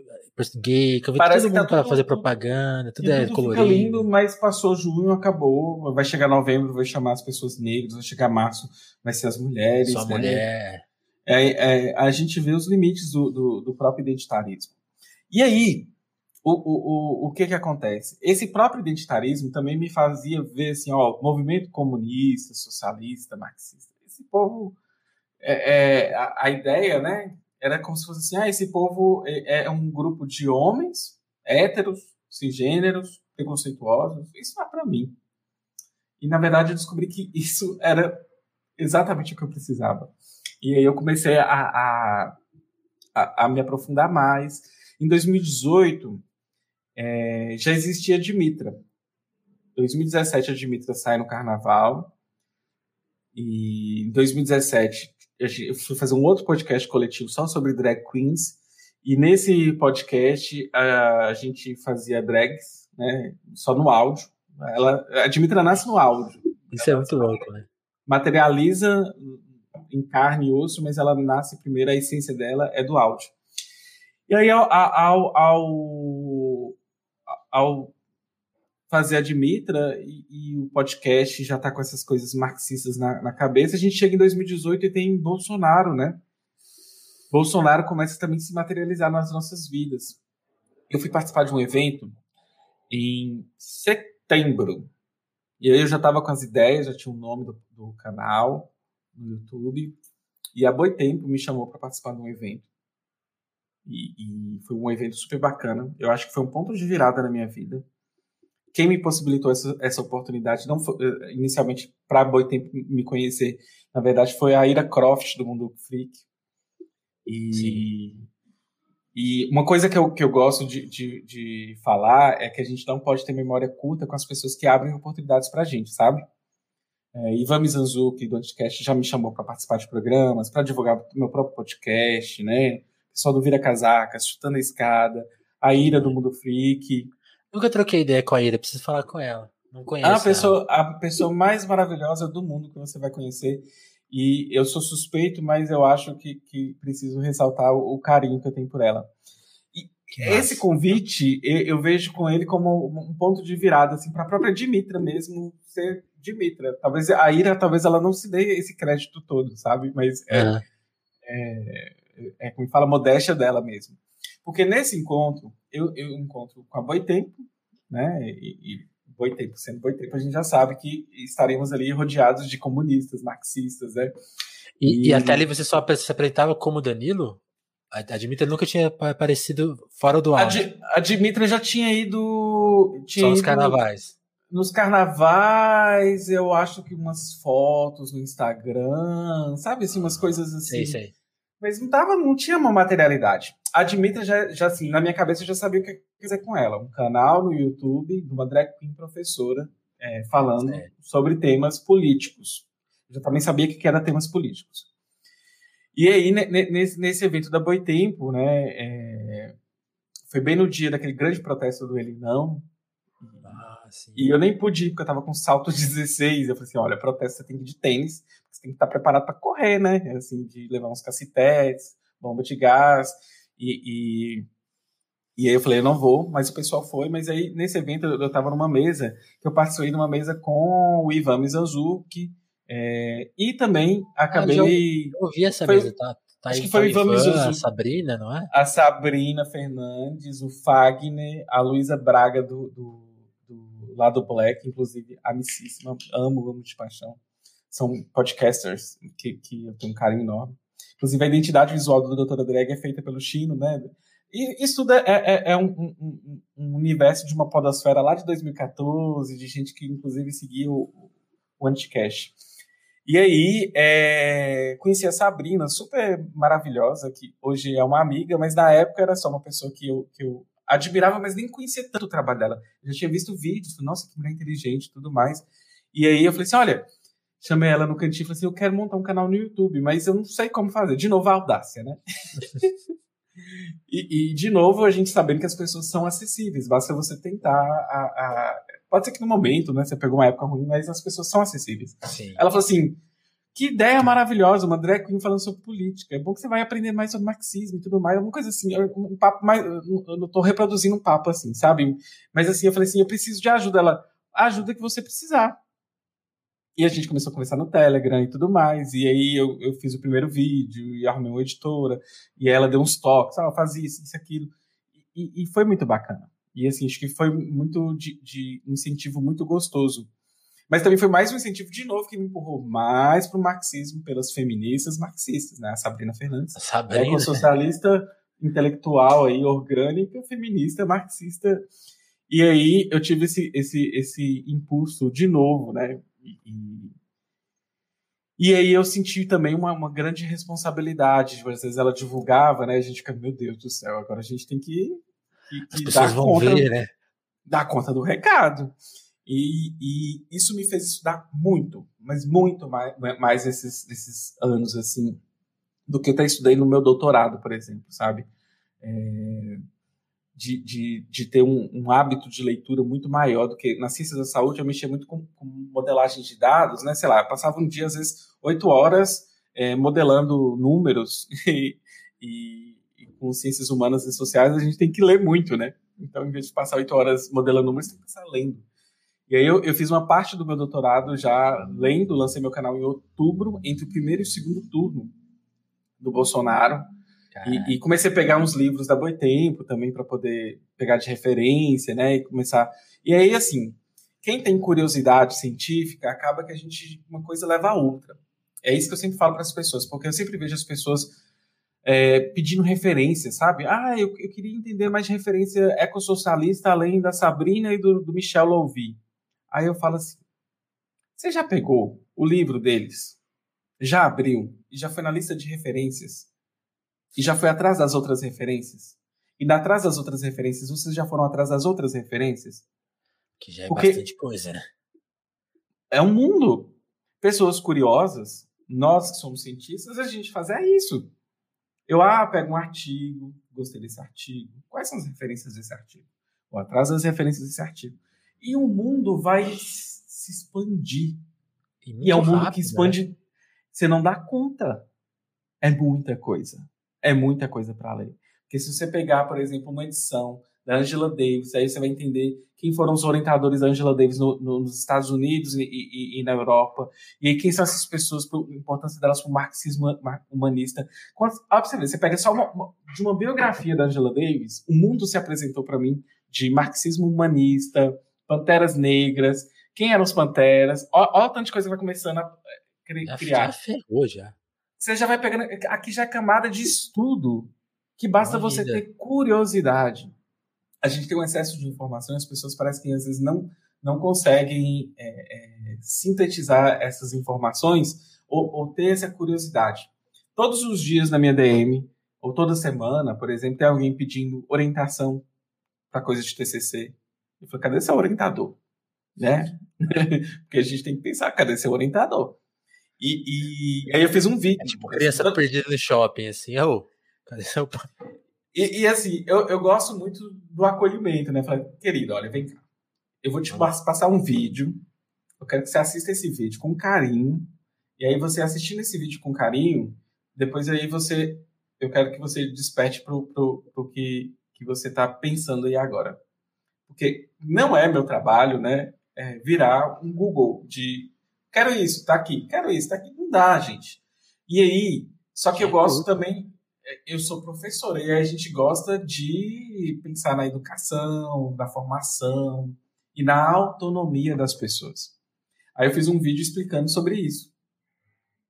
gay, convidam Parece todo mundo tá para fazer propaganda, tudo é tudo colorido. Fica lindo, mas passou junho, acabou, vai chegar novembro, vai chamar as pessoas negras, vai chegar março, vai ser as mulheres. Só né? mulher. É, é, a gente vê os limites do, do, do próprio identitarismo. E aí, o, o, o, o que que acontece? Esse próprio identitarismo também me fazia ver assim, ó, movimento comunista, socialista, marxista. Esse povo, é, é a, a, ideia, né, era como se fosse assim, ah, esse povo é, é um grupo de homens héteros, cisgêneros, preconceituosos. Isso não é para mim. E na verdade eu descobri que isso era exatamente o que eu precisava. E aí eu comecei a, a, a, a me aprofundar mais. Em 2018 é, já existia a Dimitra. Em 2017 a Dimitra sai no Carnaval. E em 2017 eu fui fazer um outro podcast coletivo só sobre drag queens. E nesse podcast a, a gente fazia drags, né? Só no áudio. Ela, a Dimitra nasce no áudio. Isso é muito louco, né? Materializa em carne e osso, mas ela nasce primeiro, a essência dela é do áudio. E aí, ao, ao, ao, ao fazer a Dimitra e, e, o podcast já tá com essas coisas marxistas na, na, cabeça, a gente chega em 2018 e tem Bolsonaro, né? Bolsonaro começa também a se materializar nas nossas vidas. Eu fui participar de um evento em setembro. E aí eu já estava com as ideias, já tinha o um nome do, do, canal no YouTube. E a Boitempo me chamou para participar de um evento. E, e, foi um evento super bacana. Eu acho que foi um ponto de virada na minha vida. Quem me possibilitou essa, essa oportunidade, não foi, eh, inicialmente para Boitempo me conhecer, na verdade foi a Ira Croft do Mundo Freak. E Sim. E uma coisa que eu, que eu gosto de, de, de, falar é que a gente não pode ter memória curta com as pessoas que abrem oportunidades para a gente, sabe? É, Ivan Mizanzuki, do Anticast, já me chamou para participar de programas, para divulgar meu próprio podcast, né? Pessoal do Vira Casaca, Chutando a Escada, a Ira do Mundo Freak. Nunca troquei ideia com a Ira, preciso falar com ela. Não conheço. A pessoa, a pessoa mais maravilhosa do mundo que você vai conhecer. E eu sou suspeito, mas eu acho que, que preciso ressaltar o, o carinho que eu tenho por ela. E esse convite, eu, eu, vejo com ele como um ponto de virada, assim, para a própria Dimitra mesmo ser Dimitra. Talvez a Ira, talvez ela não se dê esse crédito todo, sabe? Mas é, uhum. é, é, como fala, modéstia dela mesmo. Porque nesse encontro, eu, eu encontro com a Boitempo, né? E, e Boitempo, sendo Boitempo, a gente já sabe que estaremos ali rodeados de comunistas, marxistas, né? E, e... e até ali você só se apresentava como Danilo? A, Dimitra nunca tinha aparecido fora do ar. A, a Dimitra já tinha ido. Tinha só nos ido, carnavais. Nos carnavais, eu acho que umas fotos no Instagram, sabe assim, umas coisas assim. Sei, sei. Mas não, tava, não tinha uma materialidade. A Dimitra já, já assim, na minha cabeça eu já sabia o que fazer com ela. Um canal no YouTube de uma drag queen professora é, falando é. sobre temas políticos. Eu já também sabia que era temas políticos. E aí, nesse, nesse evento da Boitempo, né, é, foi bem no dia daquele grande protesto do Ele Não. Ah, e eu nem pude ir, porque eu tava com salto 16. Eu falei assim: olha, protesto você tem que ir de tênis, você tem que estar preparado para correr, né? Assim, de levar uns cacetetes, bomba de gás. E, e, e, aí eu falei, eu não vou, mas o pessoal foi. Mas aí, nesse evento, eu estava numa mesa, que eu participei de uma mesa com o Ivan Mizanzuki, é, e também acabei. Ah, eu, ouvi essa foi, mesa, tá? tá acho que foi o Ivan Mizanzuki. A Sabrina, não é? A Sabrina Fernandes, o Fagner, a Luísa Braga do, do, do lado Black, inclusive amicíssima, amo, amo de paixão. São podcasters que, que eu tenho um carinho enorme. Inclusive, a identidade visual do Doutora Drag é feita pelo Chino, né? E isso tudo é, é, é um, um, um, universo de uma podosfera lá de 2014, de gente que, inclusive, seguiu o, o. E aí, é, conheci a Sabrina, super maravilhosa, que hoje é uma amiga, mas na época era só uma pessoa que eu, que eu admirava, mas nem conhecia tanto o trabalho dela. Eu já tinha visto vídeos, nossa, que mulher inteligente e tudo mais. E aí eu falei assim, olha, chamei ela no cantinho e falei assim, eu quero montar um canal no YouTube, mas eu não sei como fazer. De novo, a audácia, né? e, e, de novo, a gente sabendo que as pessoas são acessíveis, basta você tentar a, a... Pode ser que no momento, né, você pegou uma época ruim, mas as pessoas são acessíveis. Sim. Ela falou assim, que ideia maravilhosa, uma drag queen falando sobre política. É bom que você vai aprender mais sobre marxismo e tudo mais. Uma coisa assim, um papo mais. Eu não tô reproduzindo um papo assim, sabe? Mas assim, eu falei assim: eu preciso de ajuda. Ela, ajuda que você precisar. E a gente começou a conversar no Telegram e tudo mais. E aí eu, eu fiz o primeiro vídeo e arrumei uma editora. E ela deu uns toques, ah, faz isso, isso, aquilo. E, e, foi muito bacana. E assim, acho que foi muito de, de, incentivo muito gostoso. Mas também foi mais um incentivo de novo que me empurrou mais para o marxismo pelas feministas marxistas, né? A Sabrina Fernandes. A Sabrina. É socialista intelectual aí, orgânica, feminista, marxista. E aí eu tive esse, esse, esse impulso de novo, né? E, e aí eu senti também uma, uma grande responsabilidade. Às vezes ela divulgava, né? A gente fica, meu Deus do céu, agora a gente tem que, que, que dar conta, ver, né? dar conta do recado. E, e, isso me fez estudar muito, mas muito mais, mais esses, esses anos, assim, do que eu até estudei no meu doutorado, por exemplo, sabe? É, de, de, de ter um, um, hábito de leitura muito maior do que na ciência da saúde eu mexia muito com, com modelagem de dados, né? Sei lá, passava um dia, às vezes, oito horas é, modelando números e, e, com ciências humanas e sociais, a gente tem que ler muito, né? Então, em vez de passar oito horas modelando números, tem que passar lendo. E aí eu, eu, fiz uma parte do meu doutorado já lendo, lancei meu canal em outubro, entre o primeiro e o segundo turno do Bolsonaro. E, e, comecei a pegar uns livros da Boitempo também para poder pegar de referência, né? E começar. E aí, assim, quem tem curiosidade científica, acaba que a gente. Uma coisa leva a outra. É isso que eu sempre falo para as pessoas, porque eu sempre vejo as pessoas é, pedindo referência, sabe? Ah, eu, eu queria entender mais de referência ecossocialista além da Sabrina e do, do Michel Louvi. Aí eu falo assim: você já pegou o livro deles? Já abriu? E já foi na lista de referências? E já foi atrás das outras referências? E atrás das outras referências, vocês já foram atrás das outras referências? Que já é Porque bastante coisa, né? É um mundo. Pessoas curiosas, nós que somos cientistas, a gente faz é isso. Eu ah, pego um artigo, gostei desse artigo. Quais são as referências desse artigo? Vou atrás das referências desse artigo. E o mundo vai se expandir. E, e é um mundo rápido, que expande. Né? Você não dá conta. É muita coisa é muita coisa para ler. Porque se você pegar, por exemplo, uma edição da Angela Davis, aí você vai entender quem foram os orientadores da Angela Davis no, no, nos Estados Unidos e, e, e, na Europa, e aí quem são essas pessoas, a importância delas para o marxismo humanista. Quando, ó, você, ver, você pega só uma, uma, de uma biografia da Angela Davis, o mundo se apresentou para mim de marxismo humanista, panteras negras, quem eram os panteras, olha o tanto de coisa que vai começando a eh, criar. Já ferrou, já você já vai pegando. Aqui já é camada de estudo, que basta você ter curiosidade. A gente tem um excesso de informação, as pessoas parecem que às vezes não, não conseguem é, é, sintetizar essas informações ou, ou ter essa curiosidade. Todos os dias na minha DM, ou toda semana, por exemplo, tem alguém pedindo orientação para coisa de TCC. Eu falei, cadê seu orientador? Né? Porque a gente tem que pensar, cadê seu orientador? E, e aí eu fiz um vídeo. É tipo criança eu... perdida no shopping, assim, ô, cadê seu pai? E, e, assim, eu, eu gosto muito do acolhimento, né? Falei, querido, olha, vem cá. Eu vou te passar um vídeo. Eu quero que você assista esse vídeo com carinho. E aí, você assistindo esse vídeo com carinho, depois aí você. Eu quero que você desperte pro, pro, pro que, que você está pensando aí agora. Porque não é meu trabalho, né? É virar um Google de Quero isso, tá aqui. Quero isso, tá aqui. Não dá, gente. E aí, só que eu gosto também, é, eu sou professor, e aí a gente gosta de pensar na educação, na formação e na autonomia das pessoas. Aí eu fiz um vídeo explicando sobre isso.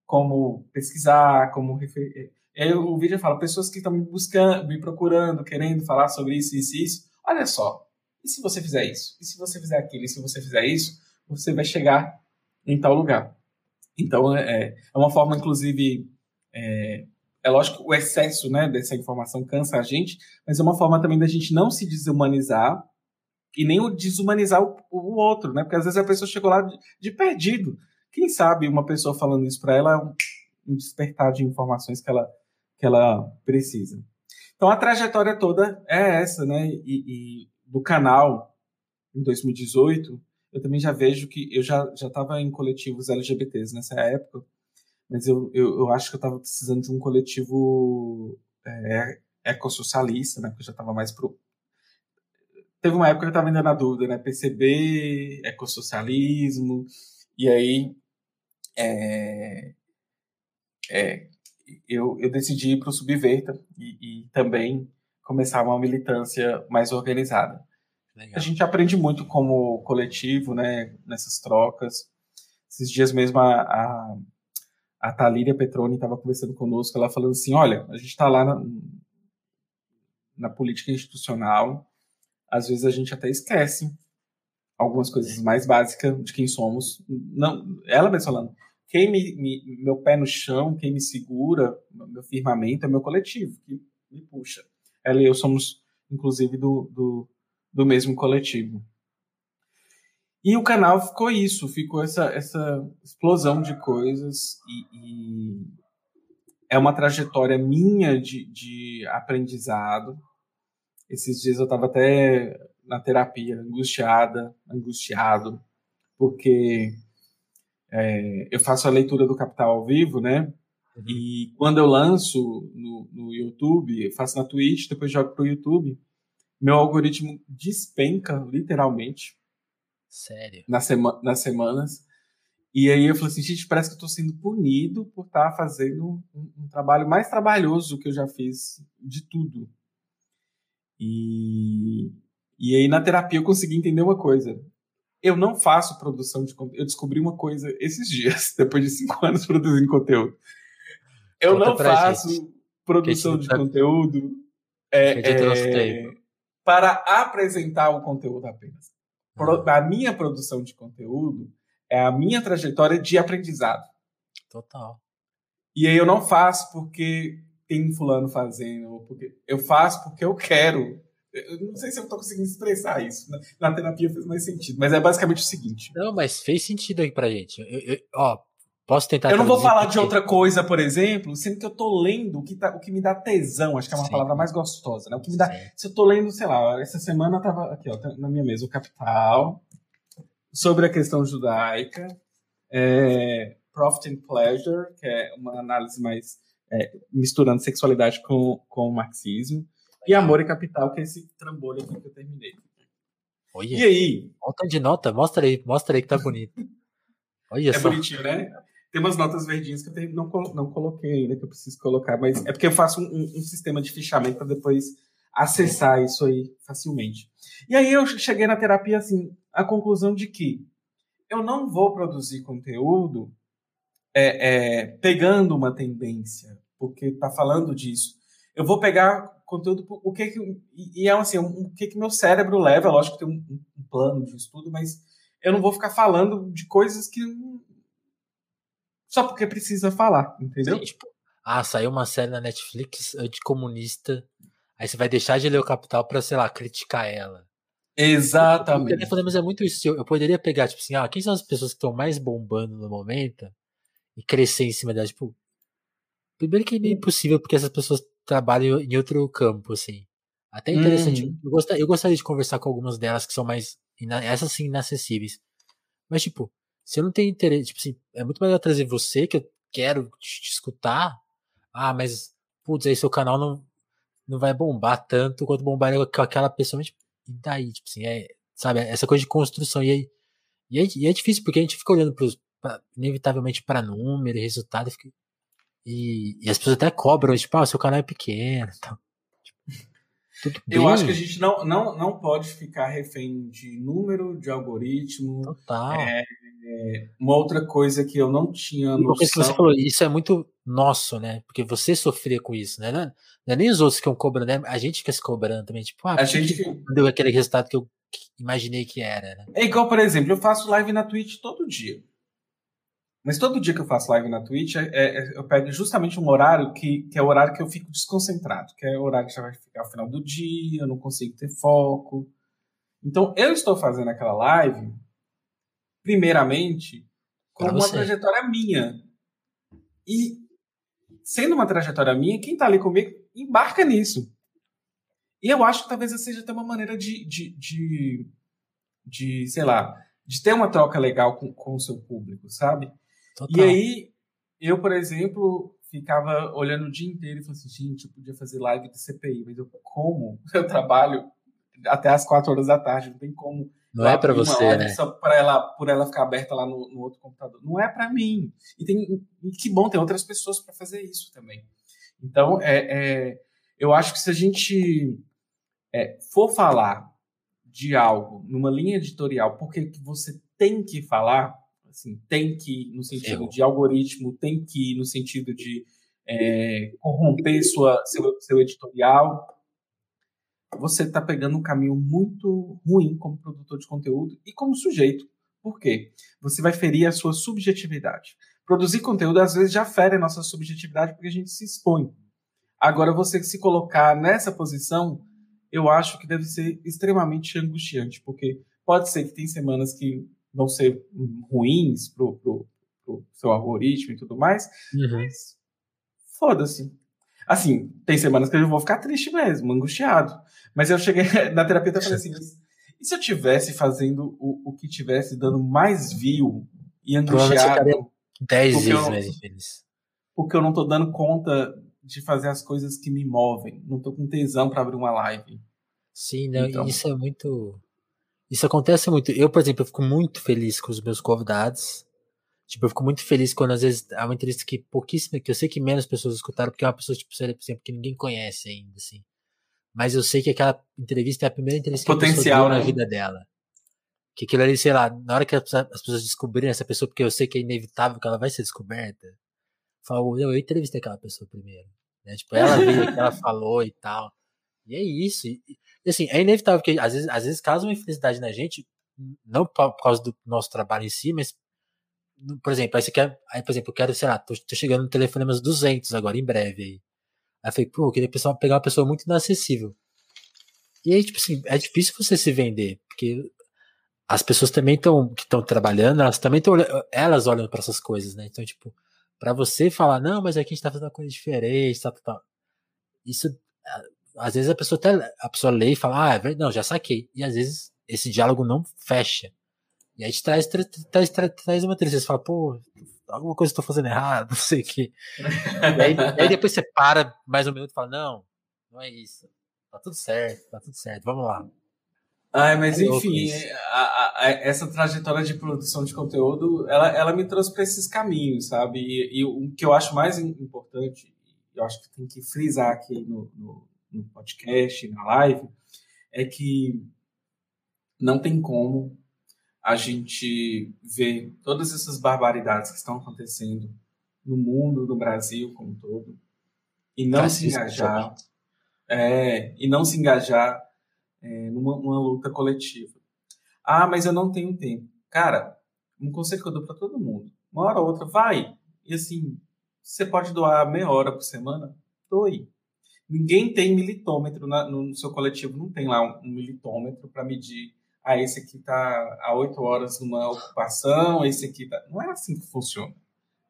Como pesquisar, como referir. Aí o vídeo fala, pessoas que estão me buscando, me procurando, querendo falar sobre isso, isso e isso. Olha só, e se você fizer isso? E se você fizer aquilo? E se você fizer isso? Você vai chegar em tal lugar. Então, é, é uma forma, inclusive, é, é lógico que o excesso né, dessa informação cansa a gente, mas é uma forma também da gente não se desumanizar e nem o desumanizar o, o outro, né? Porque às vezes a pessoa chegou lá de, de perdido. Quem sabe uma pessoa falando isso para ela é um, um, despertar de informações que ela, que ela precisa. Então a trajetória toda é essa, né? E, e do canal em 2018 eu também já vejo que eu já já estava em coletivos LGBTs nessa época, mas eu, eu, eu acho que eu estava precisando de um coletivo é, ecossocialista, né? Porque eu já estava mais pro. Teve uma época que eu estava ainda na dúvida, né? PCB, ecossocialismo, e aí é, é, eu, eu decidi ir para o Subverta e, e também começar uma militância mais organizada. Legal. A gente aprende muito como coletivo, né, nessas trocas. Esses dias mesmo a, a, a Thalíria Petroni estava conversando conosco, ela falando assim, olha, a gente está lá na, na política institucional, às vezes a gente até esquece algumas coisas mais básicas de quem somos. Não, ela mesmo falando, quem me, me, meu pé no chão, quem me segura, meu firmamento é meu coletivo, que me puxa. Ela e eu somos, inclusive, do, do, do mesmo coletivo. E o canal ficou isso, ficou essa, essa explosão de coisas e, e é uma trajetória minha de, de aprendizado. Esses dias eu estava até na terapia, angustiada, angustiado, porque é, eu faço a leitura do Capital ao vivo, né? Uhum. E quando eu lanço no, no YouTube, faço na Twitch, depois jogo pro YouTube, meu algoritmo despenca, literalmente. Sério? Na sema nas semanas. E aí eu falei assim, gente, parece que eu tô sendo punido por estar tá fazendo um, um, trabalho mais trabalhoso que eu já fiz de tudo. E, e aí na terapia eu consegui entender uma coisa. Eu não faço produção de conteúdo. Eu descobri uma coisa esses dias, depois de cinco anos produzindo conteúdo. Eu Conta não faço gente. produção de tá... conteúdo é, é, para apresentar o conteúdo apenas. Pro, ah. A minha produção de conteúdo é a minha trajetória de aprendizado. Total. E aí eu não faço porque tem fulano fazendo, porque eu faço porque eu quero. Eu não sei se eu estou conseguindo expressar isso. Na, terapia fez mais sentido, mas é basicamente o seguinte. Não, mas fez sentido aí pra gente. Eu, eu, ó, posso tentar. Eu não vou falar porque... de outra coisa, por exemplo, sendo que eu tô lendo o que, tá, o que me dá tesão, acho que é uma Sim. palavra mais gostosa, né? O que me dá. Sim. Se eu tô lendo, sei lá, essa semana tava aqui, ó, tá na minha mesa, o Capital sobre a questão judaica, é, Profit and Pleasure, que é uma análise mais é, misturando sexualidade com, com o marxismo, e Amor e Capital, que é esse trambolho aqui que eu terminei. Olha, e aí? Volta de nota, mostra aí, mostra aí que tá bonito. Olha é só. bonitinho, né? Tem umas notas verdinhas que eu tenho, não, não coloquei ainda, que eu preciso colocar, mas é porque eu faço um, um sistema de fichamento para depois acessar isso aí facilmente. E aí eu cheguei na terapia assim, a conclusão de que eu não vou produzir conteúdo é, é, pegando uma tendência, porque está falando disso. Eu vou pegar conteúdo, o que, que e é assim, o que que meu cérebro leva, lógico que tem um, um, plano de estudo, mas eu não vou ficar falando de coisas que só porque precisa falar, entendeu? Sim, tipo, ah, saiu uma série na Netflix anticomunista, aí você vai deixar de ler o Capital para sei lá, criticar ela. Exatamente. Mas é muito isso. Eu poderia pegar, tipo assim, ah, quem são as pessoas que estão mais bombando no momento e crescer em cima delas? Tipo, primeiro que é meio impossível porque essas pessoas trabalham em outro campo, assim. Até interessante. Uhum. Eu, gostaria, eu gostaria de conversar com algumas delas que são mais. Essas sim, inacessíveis. Mas, tipo, se eu não tenho interesse, tipo assim, é muito melhor trazer você, que eu quero te, te escutar. Ah, mas, putz, aí seu canal não, não vai bombar tanto quanto bombaria com aquela pessoa. Tipo, e daí, tipo assim, é, sabe, essa coisa de construção. E, aí, e, é, e é difícil, porque a gente fica olhando pros, pra, inevitavelmente para número e resultado e, fica, e, e, as pessoas até cobram, tipo, ah, seu canal é pequeno. Então, Eu acho que a gente não, não, não pode ficar refém de número, de algoritmo. Total. É, é, uma outra coisa que eu não tinha noção... que você falou, isso é muito nosso, né? Porque você sofria com isso, né? Não é, nem os outros que estão cobrando, né? A gente fica se cobrando também, tipo, ah, a gente que deu aquele resultado que eu imaginei que era, né? É igual, por exemplo, eu faço live na Twitch todo dia. Mas todo dia que eu faço live na Twitch, é, é, eu pego justamente um horário que, que é o horário que eu fico desconcentrado, que é o horário que já vai ficar ao final do dia, eu não consigo ter foco. Então, eu estou fazendo aquela live primeiramente, com uma trajetória minha. E, sendo uma trajetória minha, quem está ali comigo embarca nisso. E eu acho que talvez essa seja até uma maneira de, de, de, de sei lá, de ter uma troca legal com, com o seu público, sabe? Total. E aí, eu, por exemplo, ficava olhando o dia inteiro e falando assim, gente, eu podia fazer live de CPI, mas eu, como? Eu trabalho até as quatro horas da tarde, não tem como não é para você, né? Só para ela, por ela ficar aberta lá no, no outro computador. Não é para mim. E tem que bom, tem outras pessoas para fazer isso também. Então, é, é, eu acho que se a gente é, for falar de algo numa linha editorial, porque que você tem que falar, assim, tem que no sentido de algoritmo, tem que no sentido de é, corromper sua, seu, seu editorial, você está pegando um caminho muito ruim como produtor de conteúdo e como sujeito. Por quê? Você vai ferir a sua subjetividade. Produzir conteúdo às vezes já fere a nossa subjetividade porque a gente se expõe. Agora, você se colocar nessa posição, eu acho que deve ser extremamente angustiante, porque pode ser que tem semanas que vão ser ruins pro, pro, pro seu algoritmo e tudo mais, uhum. mas foda-se. Assim, tem semanas que eu vou ficar triste mesmo, angustiado. Mas eu cheguei na terapia e falei assim: e se eu tivesse fazendo o, o que tivesse dando mais view e angustiado? 10 vezes mais infeliz. porque eu não tô dando conta de fazer as coisas que me movem. Não tô com tesão para abrir uma live. Sim, não, então... isso é muito. Isso acontece muito. Eu, por exemplo, eu fico muito feliz com os meus convidados. Tipo, eu fico muito feliz quando às vezes há uma entrevista que pouquíssima, que eu sei que menos pessoas escutaram, porque é uma pessoa, tipo, por exemplo, que ninguém conhece ainda, assim. Mas eu sei que aquela entrevista é a primeira entrevista que Potencial, né? na vida dela. Que aquilo ali, sei lá, na hora que as pessoas descobrirem essa pessoa, porque eu sei que é inevitável que ela vai ser descoberta, falo, eu, entrevistei aquela pessoa primeiro. Né? Tipo, ela viu o que ela falou e tal. E é isso. E, assim, é inevitável que às vezes, às vezes causa uma infelicidade na gente, não por, causa do nosso trabalho em si, mas, por exemplo, aí você quer, aí, por exemplo, eu quero, sei lá, tô, tô chegando no telefonemas 200 agora, em breve aí. Aí eu falei, pô, eu queria pegar uma pessoa muito inacessível. E aí, tipo assim, é difícil você se vender, porque as pessoas também estão que estão trabalhando, elas também estão elas olham para essas coisas, né? Então, tipo, para você falar, não, mas aqui a gente tá fazendo uma coisa diferente, tá, tá, tá. Isso às vezes a pessoa até a pessoa lê e fala, ah, é verdade, não, já saquei. E às vezes esse diálogo não fecha. E aí te traz, traz, traz, traz uma tristeza. Você fala, pô, alguma coisa eu tô fazendo errado, não sei o que. e aí, aí, depois você para mais um minuto e fala, não, não é isso. Tá tudo certo, tá tudo certo, vamos lá. Ai, mas é enfim, a, a, essa trajetória de produção de conteúdo, ela, ela me trouxe para esses caminhos, sabe? E, e, o que eu acho mais importante, eu acho que tem que frisar aqui no, no, no podcast, na live, é que não tem como a gente ver todas essas barbaridades que estão acontecendo no mundo, no Brasil como um todo, e não se engajar, é, e não se engajar é, numa, numa, luta coletiva. Ah, mas eu não tenho tempo. Cara, um conselho que eu dou para todo mundo. Uma hora ou outra, vai. E assim, você pode doar meia hora por semana? Doe. Ninguém tem militômetro na, no seu coletivo, não tem lá um, um militômetro para medir. Ah, esse aqui está há oito horas numa ocupação, esse aqui tá... Não é assim que funciona.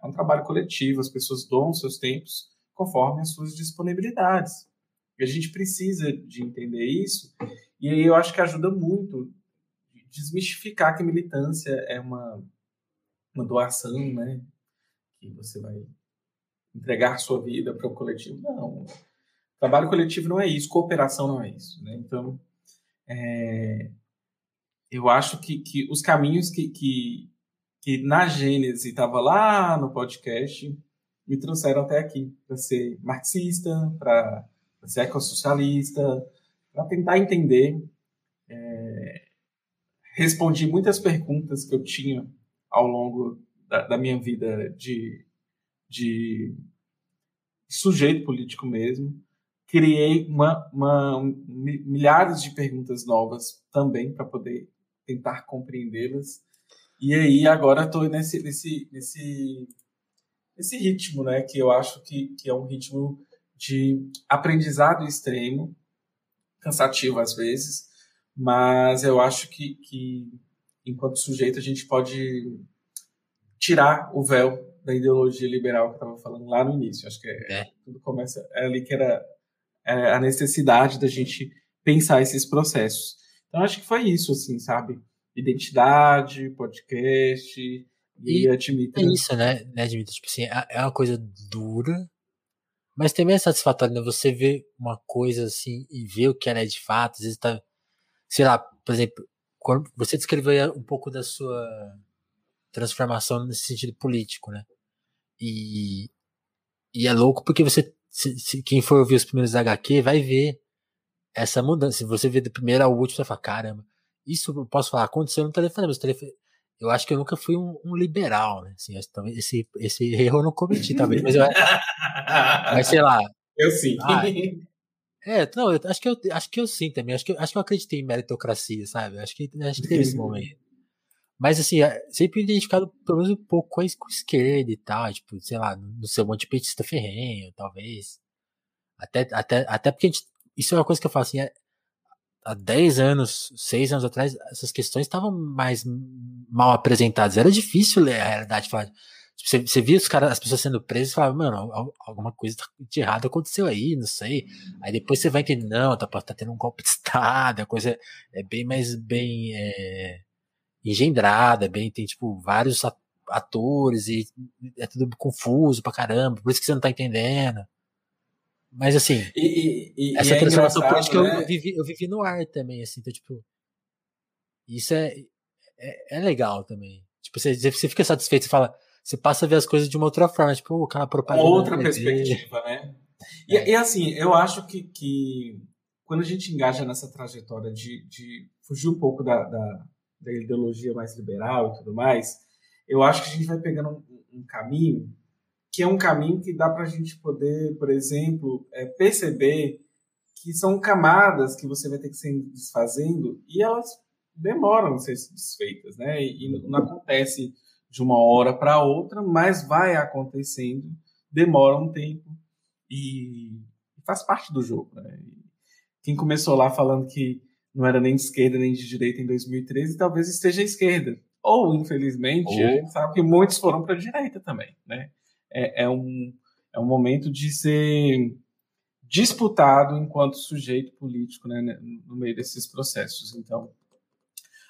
É um trabalho coletivo, as pessoas doam seus tempos conforme as suas disponibilidades. E a gente precisa de entender isso, e aí eu acho que ajuda muito desmistificar que militância é uma, uma doação, né? Que você vai entregar sua vida para o coletivo. Não. Trabalho coletivo não é isso, cooperação não é isso. Né? Então, é, eu acho que, que os caminhos que, que, que na Gênese estava lá no podcast me trouxeram até aqui, para ser marxista, para ser ecossocialista, para tentar entender. É, respondi muitas perguntas que eu tinha ao longo da, da minha vida de, de sujeito político mesmo. Criei uma, uma, milhares de perguntas novas também para poder tentar compreendê-las. E aí agora estou nesse, nesse, nesse, nesse ritmo, né? Que eu acho que, que é um ritmo de aprendizado extremo, cansativo às vezes, mas eu acho que, que enquanto sujeito a gente pode tirar o véu da ideologia liberal que eu estava falando lá no início. Acho que é, é. tudo começa é ali que era é, a necessidade da gente pensar esses processos. Então acho que foi isso, assim, sabe? Identidade, podcast e, e. É isso, né, né Admito? Tipo assim, é, é uma coisa dura, mas também é satisfatório, né? Você ver uma coisa assim e ver o que ela é de fato. Às vezes tá. Sei lá, por exemplo, quando você descreveu um pouco da sua transformação nesse sentido político, né? E, e é louco porque você. Se, se, quem for ouvir os primeiros HQ vai ver essa mudança. Se você ver do primeiro ao último, você fala, caramba, isso eu posso falar, aconteceu no telefone, mas o telefone, eu acho que eu nunca fui um, um liberal, né? Assim, esse, esse erro eu não cometi, talvez, mas eu. mas sei lá. Eu sim. Ah, é, não, eu acho que eu acho que eu sim também. Acho que, acho que eu acreditei em meritocracia, sabe? Acho que, acho que teve esse momento. Mas assim, é, sempre identificado pelo menos um pouco com a, esquerda e tal, tipo, sei lá, no seu monte petista ferrenho, talvez. Até, até, até porque gente, isso é uma coisa que eu falo assim, é, há 10 anos, 6 anos atrás, essas questões estavam mais mal apresentadas. Era difícil ler a realidade. Falar, tipo, você, você via os caras, as pessoas sendo presas e falava, mano, alguma coisa de errado aconteceu aí, não sei. Aí depois você vai entender, não, tá, tá tendo um golpe de Estado, a coisa é bem mais bem é, engendrada, bem, tem tipo vários atores e é tudo confuso pra caramba, por isso que você não tá entendendo. Mas assim, E, e- essa e é transformação política eu- né? eu, vivi, eu vivi no ar também, assim, então, tipo. Isso é, é, é legal também. Tipo, você, você fica satisfeito, você fala, você passa a ver as coisas de uma outra forma, tipo, o cara propaganda. outra perspectiva, né? E, É. e, assim, eu acho que, que quando a gente engaja nessa trajetória de, de fugir um pouco da, da, da ideologia mais liberal e tudo mais, eu acho que a gente vai pegando um, um caminho que é um caminho que dá para a gente poder, por exemplo, é, perceber que são camadas que você vai ter que ser desfazendo e elas demoram a ser desfeitas, né? E não acontece de uma hora para outra, mas vai acontecendo, demora um tempo e faz parte do jogo. Né? Quem começou lá falando que não era nem de esquerda nem de direita em 2013, talvez esteja à esquerda. Ou, infelizmente, Ou- a gente sabe que muitos foram para a direita também. Né? É, é um, é um momento de ser disputado enquanto sujeito político né, no meio desses processos. Então,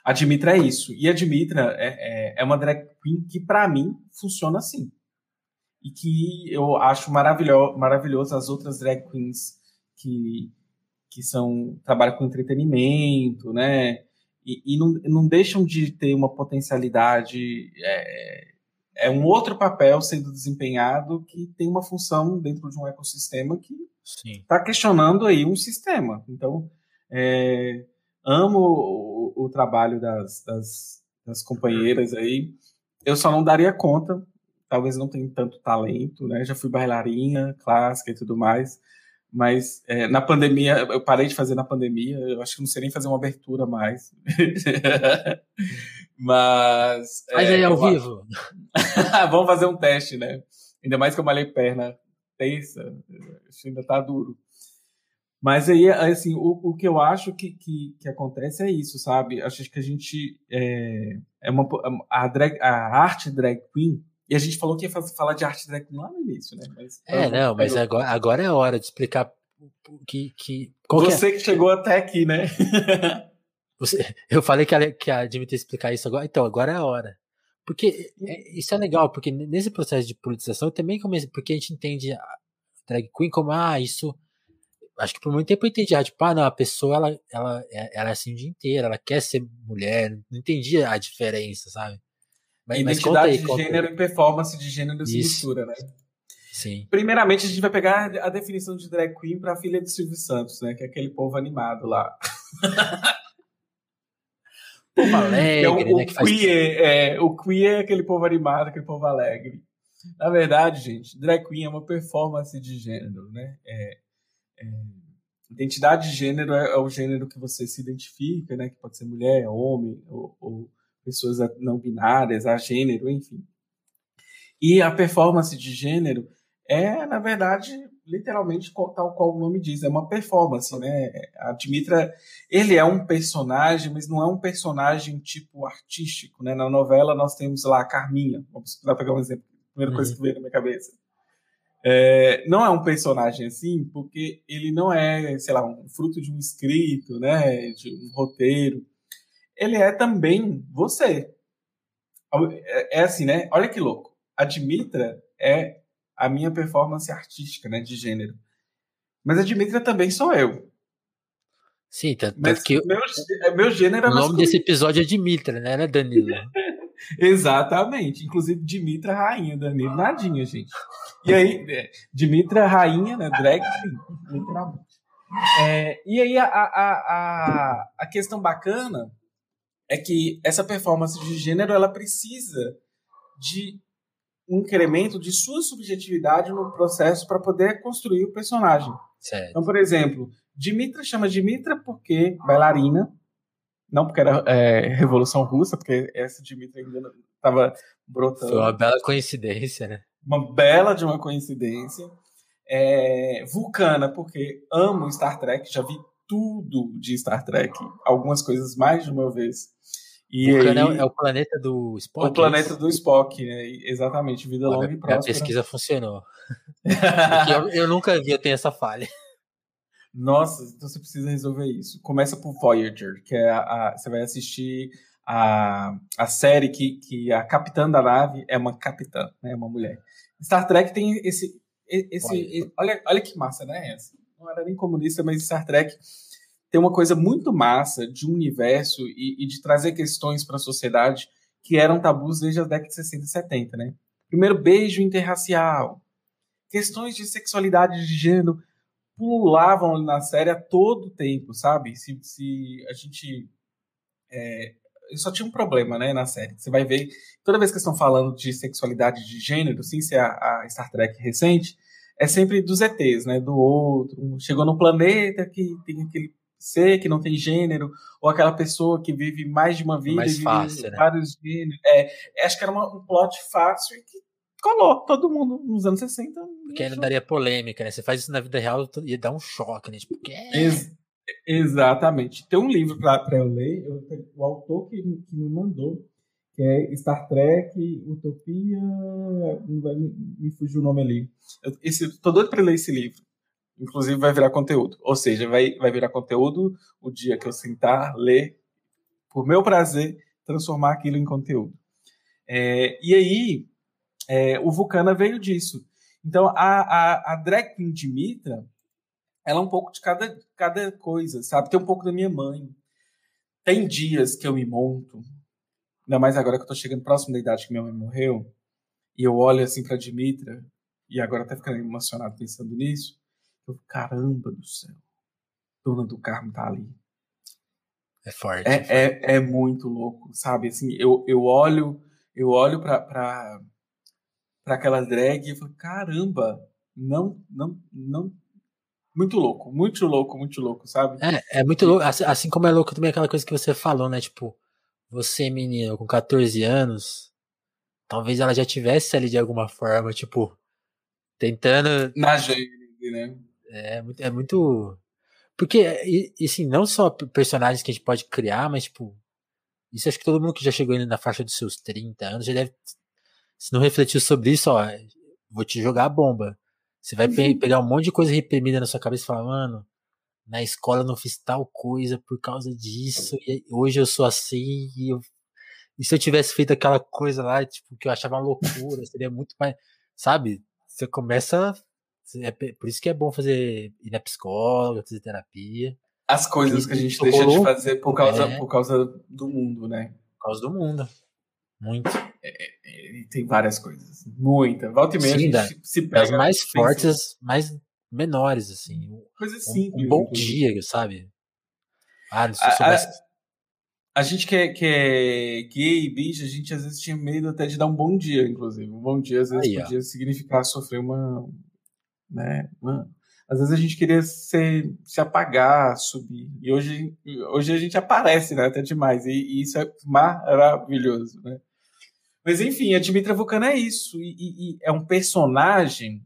a Dimitra é isso. E a Dimitra é, é, é uma drag queen que, para mim, funciona assim. E que eu acho maravilhoso, maravilhoso as outras drag queens que, que são trabalham com entretenimento, né? E, e não, não deixam de ter uma potencialidade. É, é um outro papel sendo desempenhado que tem uma função dentro de um ecossistema que está questionando aí um sistema. Então, é, amo o, o trabalho das, das, das companheiras aí. Eu só não daria conta, talvez não tenha tanto talento, né? Já fui bailarina clássica e tudo mais, mas é, na pandemia, eu parei de fazer na pandemia, eu acho que não sei nem fazer uma abertura mais. mas. Mas é, aí ao eu vivo. Vamos fazer um teste, né? Ainda mais que eu malhei perna terça, isso ainda tá duro. Mas aí, assim, o, o que eu acho que, que, que acontece é isso, sabe? Acho que a gente. É, é uma, a, drag, a arte drag queen. E a gente falou que ia fa- falar de arte drag queen lá no início, né? Mas, É, não, mas agora, agora é a hora de explicar que. que qual que é- Você que chegou até aqui, né? Você- eu falei que a, que a explicar isso agora, então agora é a hora. Porque é- isso é legal, porque nesse processo de politização eu também comecei, porque a gente entende a drag queen como, ah, isso. Acho que por muito tempo eu entendi, ah, tipo, ah, não, a pessoa ela, ela, é- ela é assim o dia inteiro, ela quer ser mulher, não entendia a diferença, sabe? Mas, Identidade aí, de aí. gênero e performance de gênero se mistura, né? Sim. Primeiramente, a gente vai pegar a definição de drag queen para a filha de Silvio Santos, né? Que é aquele povo animado lá. Povo alegre, É o, né? o Que faz... queer, é, o queer é aquele povo animado, aquele povo alegre. Na verdade, gente, drag queen é uma performance de gênero, né? É, é, identidade de gênero é, é o gênero que você se identifica, né? Que pode ser mulher, homem, ou, ou pessoas não binárias, a gênero, enfim. E a performance de gênero é, na verdade, literalmente tal qual o nome diz, é uma performance, né? A Dimitra, ele é um personagem, mas não é um personagem tipo artístico, né? Na novela nós temos lá a Carminha, vamos lá pegar um exemplo, primeira coisa Uhum. que veio na minha cabeça. É, não é um personagem assim, porque ele não é, sei lá, um fruto de um escrito, né? De um roteiro. Ele é também você. É, é assim, né? Olha que louco. A Dimitra é a minha performance artística, né? De gênero. Mas a Dimitra também sou eu. Sim, tanto, Mas que o meu, meu gênero é nome masculino. desse episódio é Dimitra, né? É Danilo. Exatamente. Inclusive, Dimitra Rainha, Danilo Nadinha, gente. E aí, é, Dimitra Rainha, né? Drag literalmente. É, e aí, a, a, a, a questão bacana é que essa performance de gênero, ela precisa de um incremento de sua subjetividade no processo para poder construir o personagem. Certo. Então, por exemplo, Dimitra chama Dimitra porque bailarina, não porque era é, Revolução Russa, porque essa Dimitra ainda estava brotando. Foi uma bela coincidência, né? Uma bela de uma coincidência. É, Vulcana, porque amo Star Trek, já vi tudo de Star Trek, algumas coisas mais de uma vez. E Vulcano é o- aí, é o planeta do Spock. o planeta do Spock, né? Exatamente, vida Olha, longa e minha próspera. pesquisa funcionou. Eu, eu nunca vi, eu tenho essa falha. Nossa, então você precisa resolver isso. Começa por Voyager, que é a, a- você vai assistir a, a série que, que a capitã da nave é uma capitã, né? Uma mulher. Star Trek tem esse. esse olha, olha que massa, né? Essa? Não era nem comunista, mas Star Trek tem uma coisa muito massa de um universo e, e de trazer questões para a sociedade que eram tabus desde a década de 60 e 70, né? Primeiro, beijo interracial. Questões de sexualidade de gênero pulavam na série a todo tempo, sabe? Se, se a gente. É, só tinha um problema, né, na série. Você vai ver, toda vez que estão falando de sexualidade de gênero, sem ser a, a Star Trek recente, é sempre dos ETs, né? Do outro. Chegou no planeta que tem aquele ser que não tem gênero, ou aquela pessoa que vive mais de uma vida mais e fácil, né? vários gêneros. É, acho que era uma, um plot fácil e que colou todo mundo nos anos 60. Porque ainda daria polêmica, né? Você faz isso na vida real ia dar um choque, né? Tipo, que. Ex exatamente. Tem um livro para eu ler, eu, o autor que, que, me mandou, que é Star Trek, Utopia. Me, fugir o nome ali. Tô doido para ler esse livro inclusive vai virar conteúdo. Ou seja, vai, vai virar conteúdo o dia que eu sentar, ler, por meu prazer, transformar aquilo em conteúdo. É, e aí, é, o Vulcana veio disso. Então, a, a, a drag queen de Mitra, ela é um pouco de cada, cada coisa, sabe? Tem um pouco da minha mãe. Tem dias que eu me monto, ainda mais agora que eu tô chegando próximo da idade que minha mãe morreu, e eu olho assim pra Dimitra, e agora até ficando emocionado pensando nisso, eu, caramba do céu. Dona do Carmo tá ali. É forte. É, é, é, muito louco, sabe? Assim, eu, eu olho, eu olho pra, pra, pra aquela drag e falo, caramba, não, não, não. Muito louco, muito louco, muito louco, sabe? É, é muito louco. Assim, assim como é louco também aquela coisa que você falou, né? Tipo, você, menino, com 14 anos, talvez ela já tivesse ali de alguma forma, tipo, tentando. Na gênese, né? É muito. É muito... Porque, e, e assim, não só personagens que a gente pode criar, mas, tipo, isso acho que todo mundo que já chegou na faixa dos seus 30 anos já deve. Se não refletiu sobre isso, ó, vou te jogar a bomba. Você vai pe pegar um monte de coisa reprimida na sua cabeça e falar, mano, na escola eu não fiz tal coisa por causa disso, e hoje eu sou assim, e, eu, e se eu tivesse feito aquela coisa lá, tipo, que eu achava uma loucura, seria muito mais. Sabe? Você começa é por isso que é bom fazer ir na psicóloga, fazer terapia. As coisas que a gente deixa de fazer por causa, é. por causa do mundo, né? Por causa do mundo. Muito. É, é, tem várias coisas. Muita. Volta e meia Sim, a gente se pega. As mais fortes, as mais menores, assim. Coisas simples. Um, um bom dia, sabe? Ah, se a, soubesse... a, a, gente que é, que é gay, bicho, a gente às vezes tinha medo até de dar um bom dia, inclusive. Um bom dia às vezes Aí, podia ó. significar sofrer uma, né? Mano, às vezes a gente queria ser, se apagar, subir. E hoje, hoje a gente aparece, né? Até demais. E, e isso é maravilhoso, né? Mas enfim, a Dimitra Vulcana é isso. E, e, e, é um personagem,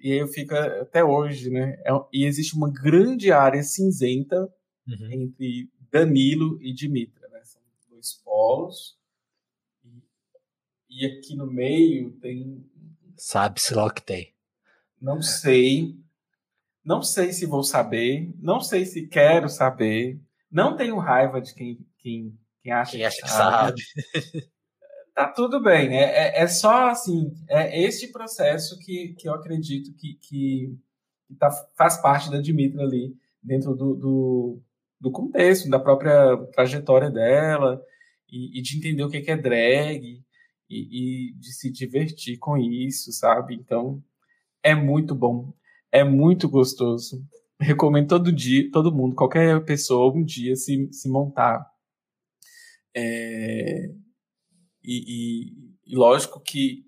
e aí eu fico até hoje, né? É, e existe uma grande área cinzenta uhum. entre Danilo e Dimitra, né? São dois polos. E, aqui no meio tem. Sabe-se lá o que tem. Não sei. Não sei se vou saber. Não sei se quero saber. Não tenho raiva de quem, quem, quem acha, quem acha que sabe. Tá tudo bem. É, é, é, só assim. É este processo que, que eu acredito que, que, tá, faz parte da Dimitra ali, dentro do, do, do contexto, da própria trajetória dela, e, e de entender o que é drag, e, e de se divertir com isso, sabe? Então, é muito bom, é muito gostoso. Recomendo todo dia, todo mundo, qualquer pessoa, um dia se, se montar. É, e, e, e, lógico que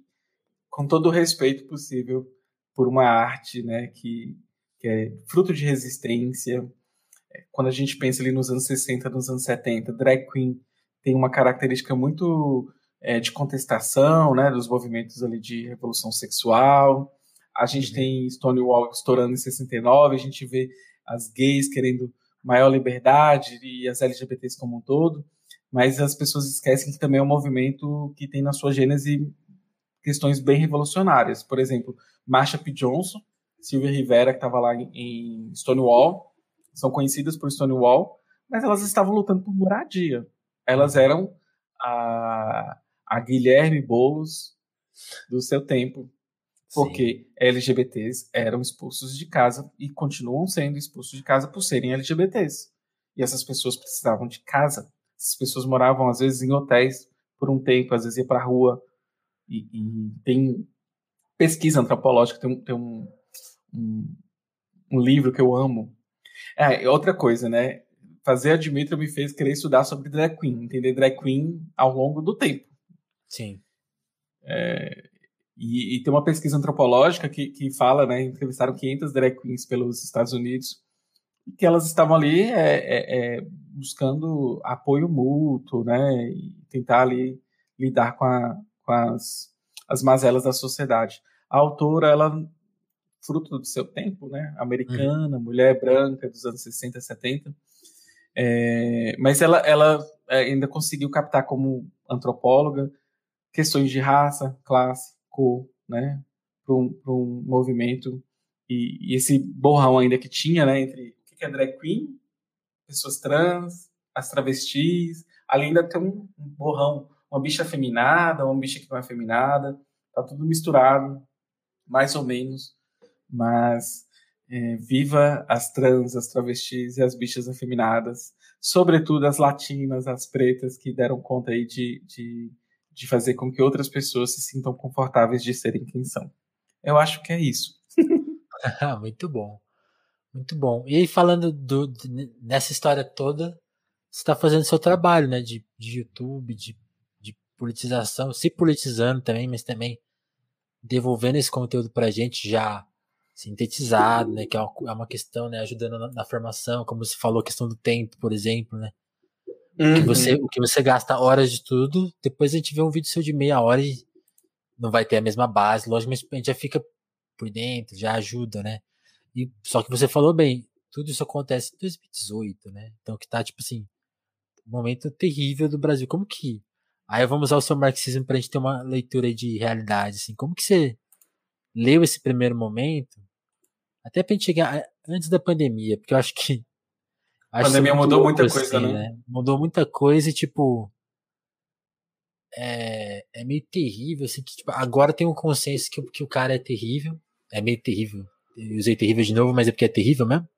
com todo o respeito possível por uma arte, né, que, que é fruto de resistência. É, quando a gente pensa ali nos anos 60, nos anos 70, drag queen tem uma característica muito é, de contestação, né, dos movimentos ali de revolução sexual. A gente uhum. tem Stonewall estourando em 69, a gente vê as gays querendo maior liberdade e as LGBTs como um todo, mas as pessoas esquecem que também é um movimento que tem na sua gênese questões bem revolucionárias. Por exemplo, Marsha P. Johnson, Sylvia Rivera, que estava lá em Stonewall, são conhecidas por Stonewall, mas elas estavam lutando por moradia. elas eram a, a Guilherme Boulos do seu tempo, porque Sim. LGBTs eram expulsos de casa e continuam sendo expulsos de casa por serem LGBTs. E essas pessoas precisavam de casa. Essas pessoas moravam, às vezes, em hotéis por um tempo, às vezes ia para a rua. E, e, tem pesquisa antropológica, tem, um, tem um, um, um, livro que eu amo. É, outra coisa, né? Fazer a Dimitra me fez querer estudar sobre drag queen, entender drag queen ao longo do tempo. Sim. É, e, e, tem uma pesquisa antropológica que, que fala, né? Entrevistaram 500 drag queens pelos Estados Unidos que elas estavam ali é, é, é, buscando apoio mútuo, né? E tentar ali lidar com, a, com as, as mazelas da sociedade. A autora, ela fruto do seu tempo, né? Americana, uhum. mulher branca dos anos 60, 70. É, mas ela, ela é, ainda conseguiu captar como antropóloga questões de raça, classe, cor, né? Para um, um movimento e, e, esse borrão ainda que tinha, né? Entre que é drag queen, pessoas trans, as travestis, além de ter um, borrão, uma bicha afeminada, uma bicha que não é afeminada, tá tudo misturado, mais ou menos, mas é, viva as trans, as travestis e as bichas afeminadas, sobretudo as latinas, as pretas, que deram conta aí de, de, de fazer com que outras pessoas se sintam confortáveis de serem quem são. Eu acho que é isso. Muito bom. Muito bom. E aí, falando do, nessa história toda, você está fazendo seu trabalho, né? De, de YouTube, de, de politização, se politizando também, mas também devolvendo esse conteúdo pra gente já sintetizado, né? Que é uma, é uma questão, né? Ajudando na, na, formação, como você falou, a questão do tempo, por exemplo, né? Uhum. Que você, o que você gasta horas de tudo, depois a gente vê um vídeo seu de meia hora e não vai ter a mesma base, lógico, mas a gente já fica por dentro, já ajuda, né? E, só que você falou bem, tudo isso acontece em 2018, né? Então que tá, tipo assim, um momento terrível do Brasil. Como que. Aí vamos usar o seu marxismo pra gente ter uma leitura de realidade, assim. Como que você leu esse primeiro momento? Até pra gente chegar antes da pandemia, porque eu acho que. a pandemia mudou muita assim, coisa, né? né? Mudou muita coisa e, tipo. É, é meio terrível, assim, que tipo, agora tem um consenso que, que o cara é terrível. É meio terrível usei terrível de novo, mas é porque é terrível mesmo.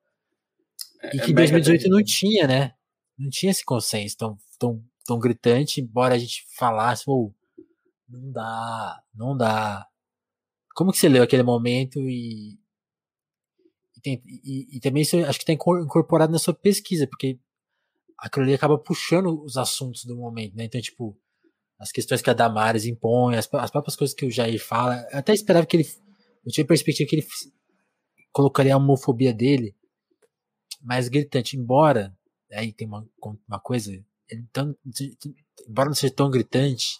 É, e que em 2018 não tinha, né? Não tinha esse consenso tão, tão, tão gritante, embora a gente falasse, oh, não dá, não dá. Como que você leu aquele momento e. E, tem, e, e também isso acho que está incorporado na sua pesquisa, porque aquilo ali acaba puxando os assuntos do momento, né? Então, tipo, as questões que a Damares impõe, as, as próprias coisas que o Jair fala, eu até esperava que ele. Eu tinha a perspectiva que ele colocaria a homofobia dele mais gritante, embora aí tem uma, uma coisa, tão, embora não seja tão gritante,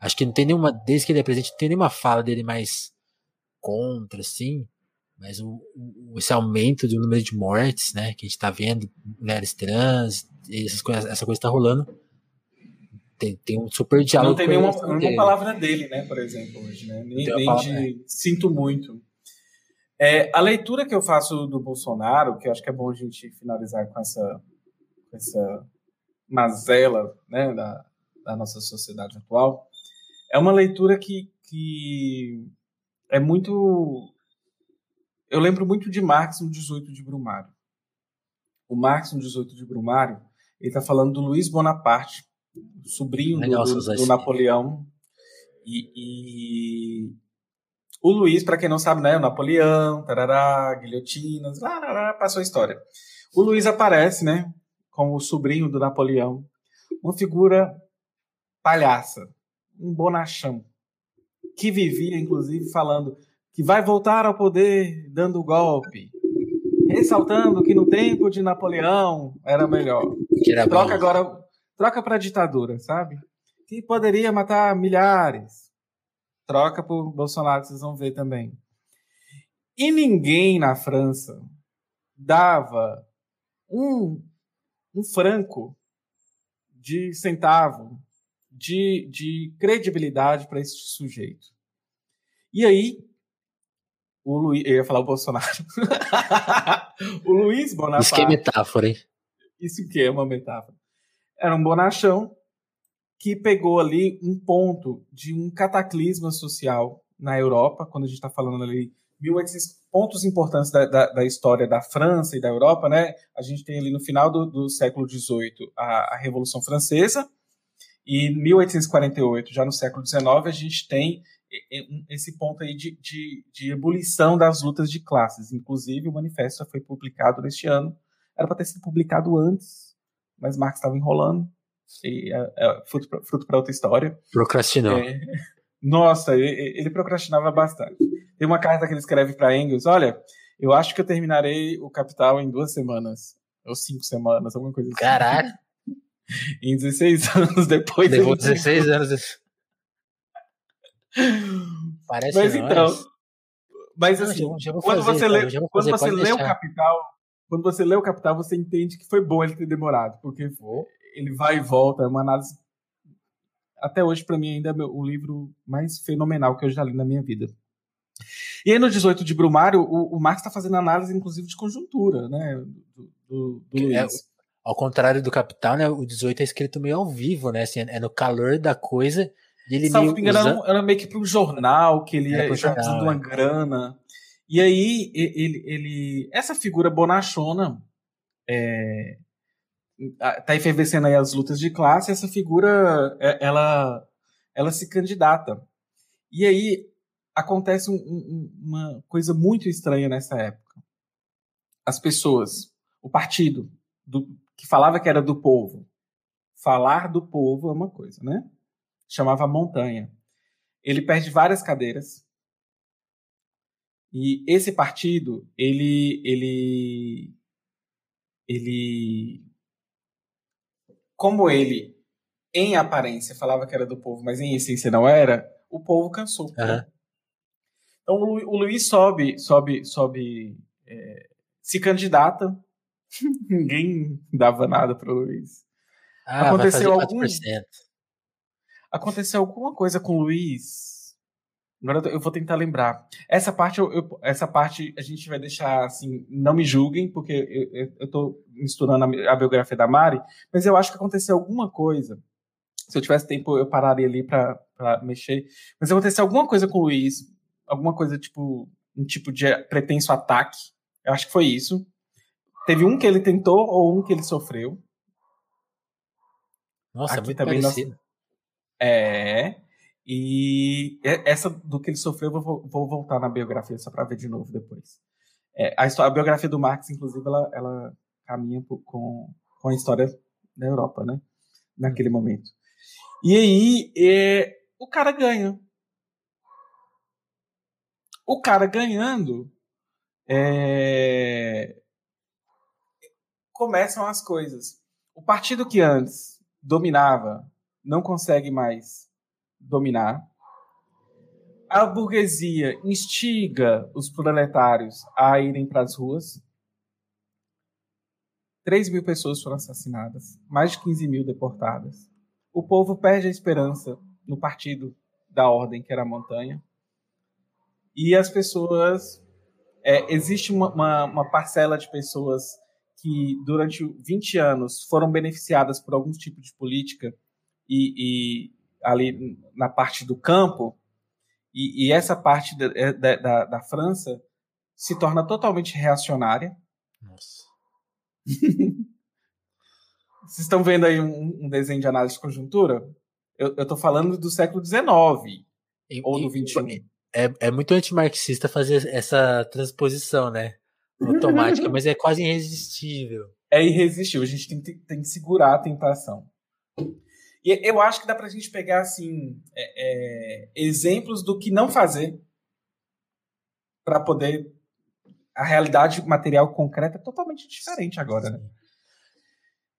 acho que não tem nenhuma, desde que ele é presente, não tem nenhuma fala dele mais contra, assim, mas o, o, esse aumento do número de mortes, né, que a gente tá vendo, mulheres trans, essas coisas, essa coisa tá rolando, tem, tem um super diálogo. Não tem nenhuma, nenhuma palavra dele, né, por exemplo, hoje, né, nem, nem de é. sinto muito. É, a leitura que eu faço do Bolsonaro, que eu acho que é bom a gente finalizar com essa, essa mazela né, da, da nossa sociedade atual, é uma leitura que, que é muito. Eu lembro muito de Marx no 18 de Brumário. O Marx no 18 de Brumário, ele está falando do Luiz Bonaparte, sobrinho do, do, do Napoleão, e, e o Luiz, para quem não sabe, né, o Napoleão, tarará, guilhotinas, lá, lá, lá, passou a história. O Luiz aparece, né, como o sobrinho do Napoleão, uma figura palhaça, um bonachão, que vivia, inclusive, falando que vai voltar ao poder dando golpe, ressaltando que no tempo de Napoleão era melhor. Era troca agora, troca para ditadura, sabe? Que poderia matar milhares Troca por Bolsonaro, vocês vão ver também. E ninguém na França dava um, um franco de centavo de, de credibilidade para esse sujeito. E aí, o Luiz, eu ia falar o Bolsonaro. o Luiz Bonaparte. Isso que é metáfora, hein? Isso que é uma metáfora. era um bonachão que pegou ali um ponto de um cataclisma social na Europa, quando a gente está falando ali 1800 pontos importantes da, da, da, história da França e da Europa, né? A gente tem ali no final do, do século XVIII a, a, Revolução Francesa e 1848, já no século XIX, a gente tem esse ponto aí de, de, de ebulição das lutas de classes. Inclusive, o manifesto foi publicado neste ano. Era para ter sido publicado antes, mas Marx estava enrolando. E é, é fruto para outra história. Procrastinou. É, nossa, ele, ele procrastinava bastante. Tem uma carta que ele escreve para Engels: Olha, eu acho que eu terminarei o Capital em duas semanas, ou cinco semanas, alguma coisa assim. Caraca! em 16 anos depois. Levou 16 anos. Parece Mas então. Mas assim, não, já, já quando fazer, você lê, quando você lê o Capital, quando você lê o Capital, você entende que foi bom ele ter demorado, porque ele vai e volta, é uma análise até hoje para mim ainda é o livro mais fenomenal que eu já li na minha vida. E aí no 18 de Brumário, o, o Marx está fazendo análise, inclusive, de conjuntura, né? Do, do, do é, ao contrário do Capital, né? O 18 é escrito meio ao vivo, né? Assim, é no calor da coisa. E ele Salvo meio usa... era, meio que para um jornal, que ele ia precisando de uma é. grana. E aí, ele, ele, essa figura bonachona, é, tá efervescendo aí as lutas de classe, essa figura, é, ela, ela se candidata. E aí, acontece um, um, uma coisa muito estranha nessa época. As pessoas, o partido do, que falava que era do povo, falar do povo é uma coisa, né? Chamava Montanha. Ele perde várias cadeiras. E esse partido, ele, ele, ele, como ele, em aparência, falava que era do povo, mas em essência não era, o povo cansou. Uhum. Então o Luiz sobe, sobe, sobe, é, se candidata. Ninguém dava nada para o Luiz. Ah, aconteceu algum aconteceu alguma coisa com o Luiz. Agora eu vou tentar lembrar. Essa parte eu, eu, essa parte a gente vai deixar assim, não me julguem porque eu, eu, eu tô misturando a, a biografia da Mari, mas eu acho que aconteceu alguma coisa se eu tivesse tempo, eu pararia ali para mexer. Mas aconteceu alguma coisa com o Luiz, alguma coisa tipo um tipo de pretenso ataque. Eu acho que foi isso. Teve um que ele tentou ou um que ele sofreu. Nossa, Aqui muito também parecido. Nós... É. E essa do que ele sofreu, eu vou, vou voltar na biografia só para ver de novo depois. É, a, história, a, biografia do Marx, inclusive, ela, ela caminha com, com a história da Europa, né? Naquele momento. E aí, é, o cara ganha o cara ganhando, é... começam as coisas. O partido que antes dominava não consegue mais dominar. A burguesia instiga os proletários a irem para as ruas. 3 mil pessoas foram assassinadas, mais de 15 mil deportadas. O povo perde a esperança no partido da ordem, que era a montanha. E as pessoas. É, existe uma, uma, uma, parcela de pessoas que durante 20 anos foram beneficiadas por algum tipo de política e, e ali na parte do campo, e, e essa parte da, é, da, da, da, França se torna totalmente reacionária. Nossa. Vocês estão vendo aí um, um, desenho de análise de conjuntura? Eu estou falando do século XIX e, ou do XXI é, é muito antimarxista fazer essa transposição, né? Automática, mas é quase irresistível. É irresistível, a gente tem, tem, tem que segurar a tentação. E eu acho que dá pra gente pegar, assim, é, é, exemplos do que não fazer para poder. A realidade material concreta é totalmente diferente agora, né?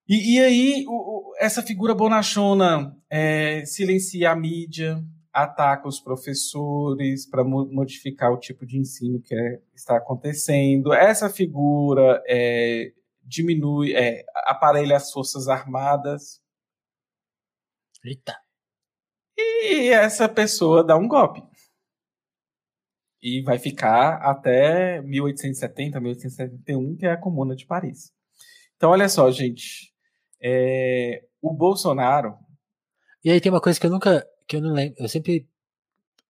E, e aí, o, o, essa figura bonachona é, silencia a mídia, ataca os professores para modificar o tipo de ensino que é, está acontecendo. Essa figura é, diminui, é, aparelha as forças armadas. Eita. E essa pessoa dá um golpe. E vai ficar até 1870, 1871, que é a Comuna de Paris. Então, olha só, gente. É, o Bolsonaro. E aí tem uma coisa que eu nunca. que eu não lembro. Eu sempre.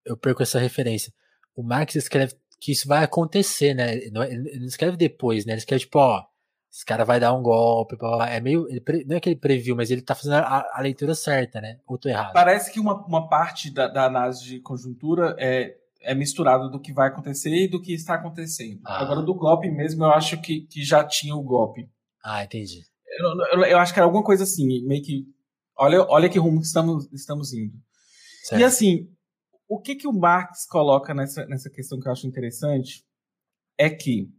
Eu perco essa referência. O Marx escreve que isso vai acontecer, né? Ele não escreve depois, né? Ele escreve tipo, ó, esse cara vai dar um golpe, é meio, ele, não é que ele previu, mas ele tá fazendo a, a leitura certa, né? Ou tô errado? Parece que uma, uma parte da, da análise de conjuntura é, é misturado do que vai acontecer e do que está acontecendo. Ah. Agora, do golpe mesmo, eu acho que, que já tinha o golpe. Ah, entendi. Eu, eu, eu acho que era alguma coisa assim, meio que. Olha, olha que rumo que estamos, estamos indo. Certo. E assim, o que, que o Marx coloca nessa, nessa questão que eu acho interessante é que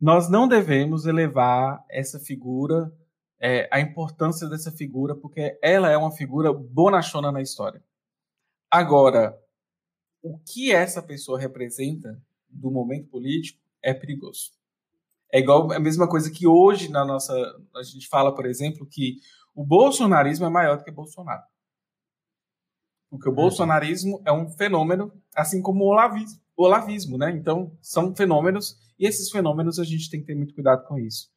nós não devemos elevar essa figura, é, a importância dessa figura, porque ela é uma figura bonachona na história. Agora, o que essa pessoa representa do momento político é perigoso. É igual a mesma coisa que hoje na nossa a gente fala, por exemplo, que o bolsonarismo é maior do que Bolsonaro. Porque o bolsonarismo é um fenômeno, assim como o olavismo, olavismo, né? Então, são fenômenos, e esses fenômenos a gente tem que ter muito cuidado com isso.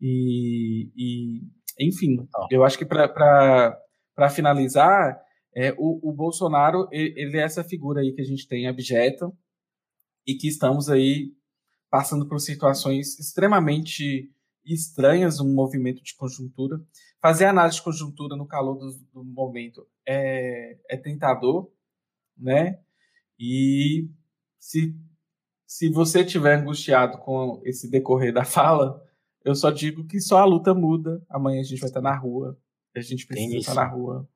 E, e enfim, eu acho que para finalizar, é, o, o Bolsonaro, ele é essa figura aí que a gente tem abjeta e que estamos aí passando por situações extremamente estranhas no movimento de conjuntura. Fazer análise de conjuntura no calor do, do momento é, é tentador, né? E se, se você estiver angustiado com esse decorrer da fala, eu só digo que só a luta muda. Amanhã a gente vai estar na rua, a gente precisa estar na rua,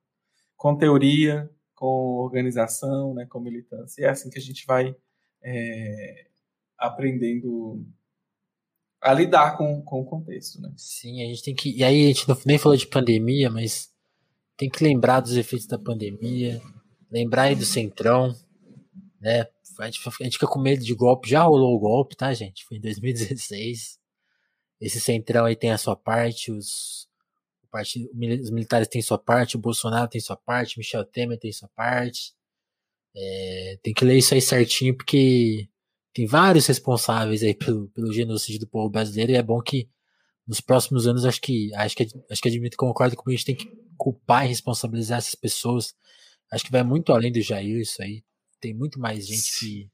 com teoria, com organização, né, com militância. E é assim que a gente vai é, aprendendo a lidar com, com o contexto, né? Sim, a gente tem que. E aí a gente não, nem falou de pandemia, mas tem que lembrar dos efeitos da pandemia, lembrar aí do centrão, né? A gente, a gente fica com medo de golpe, já rolou o golpe, tá, gente? Foi em 2016. Esse centrão aí tem a sua parte, os, parte, os militares têm sua parte, o Bolsonaro tem sua parte, Michel Temer tem sua parte. É, tem que ler isso aí certinho, porque tem vários responsáveis aí pelo, pelo genocídio do povo brasileiro e é bom que nos próximos anos acho que acho que acho que admito concordo com a gente tem que culpar e responsabilizar essas pessoas. Acho que vai muito além do Jair isso aí. Tem muito mais gente que,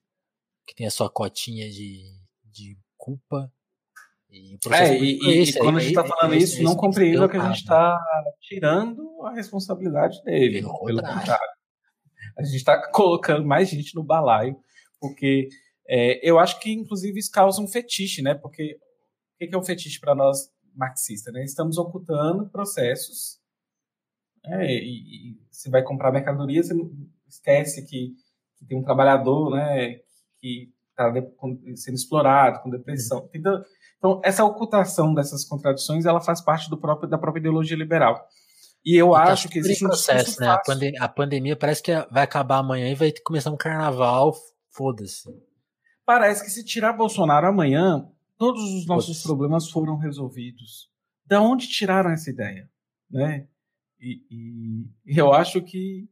que tem a sua cotinha de, de culpa. E é, e, e, e quando a gente está falando isso, não compreenda que a gente está tirando a responsabilidade dele. Pelo, pelo contrário. A gente está colocando mais gente no balaio, porque é, eu acho que, inclusive, isso causa um fetiche, né? Porque o que é um fetiche para nós marxistas? Né? Estamos ocultando processos. Né? E, e, você vai comprar mercadoria, você esquece que, que tem um trabalhador né, que está sendo explorado, com depressão. Então, então, essa ocultação dessas contradições, ela faz parte do próprio, da própria ideologia liberal. E eu tá acho que existe um processo, né? A, pandem a, pandemia parece que vai acabar amanhã e vai começar um carnaval, foda-se. Parece que se tirar Bolsonaro amanhã, todos os nossos problemas foram resolvidos. Da onde tiraram essa ideia? Né? E, e, eu acho que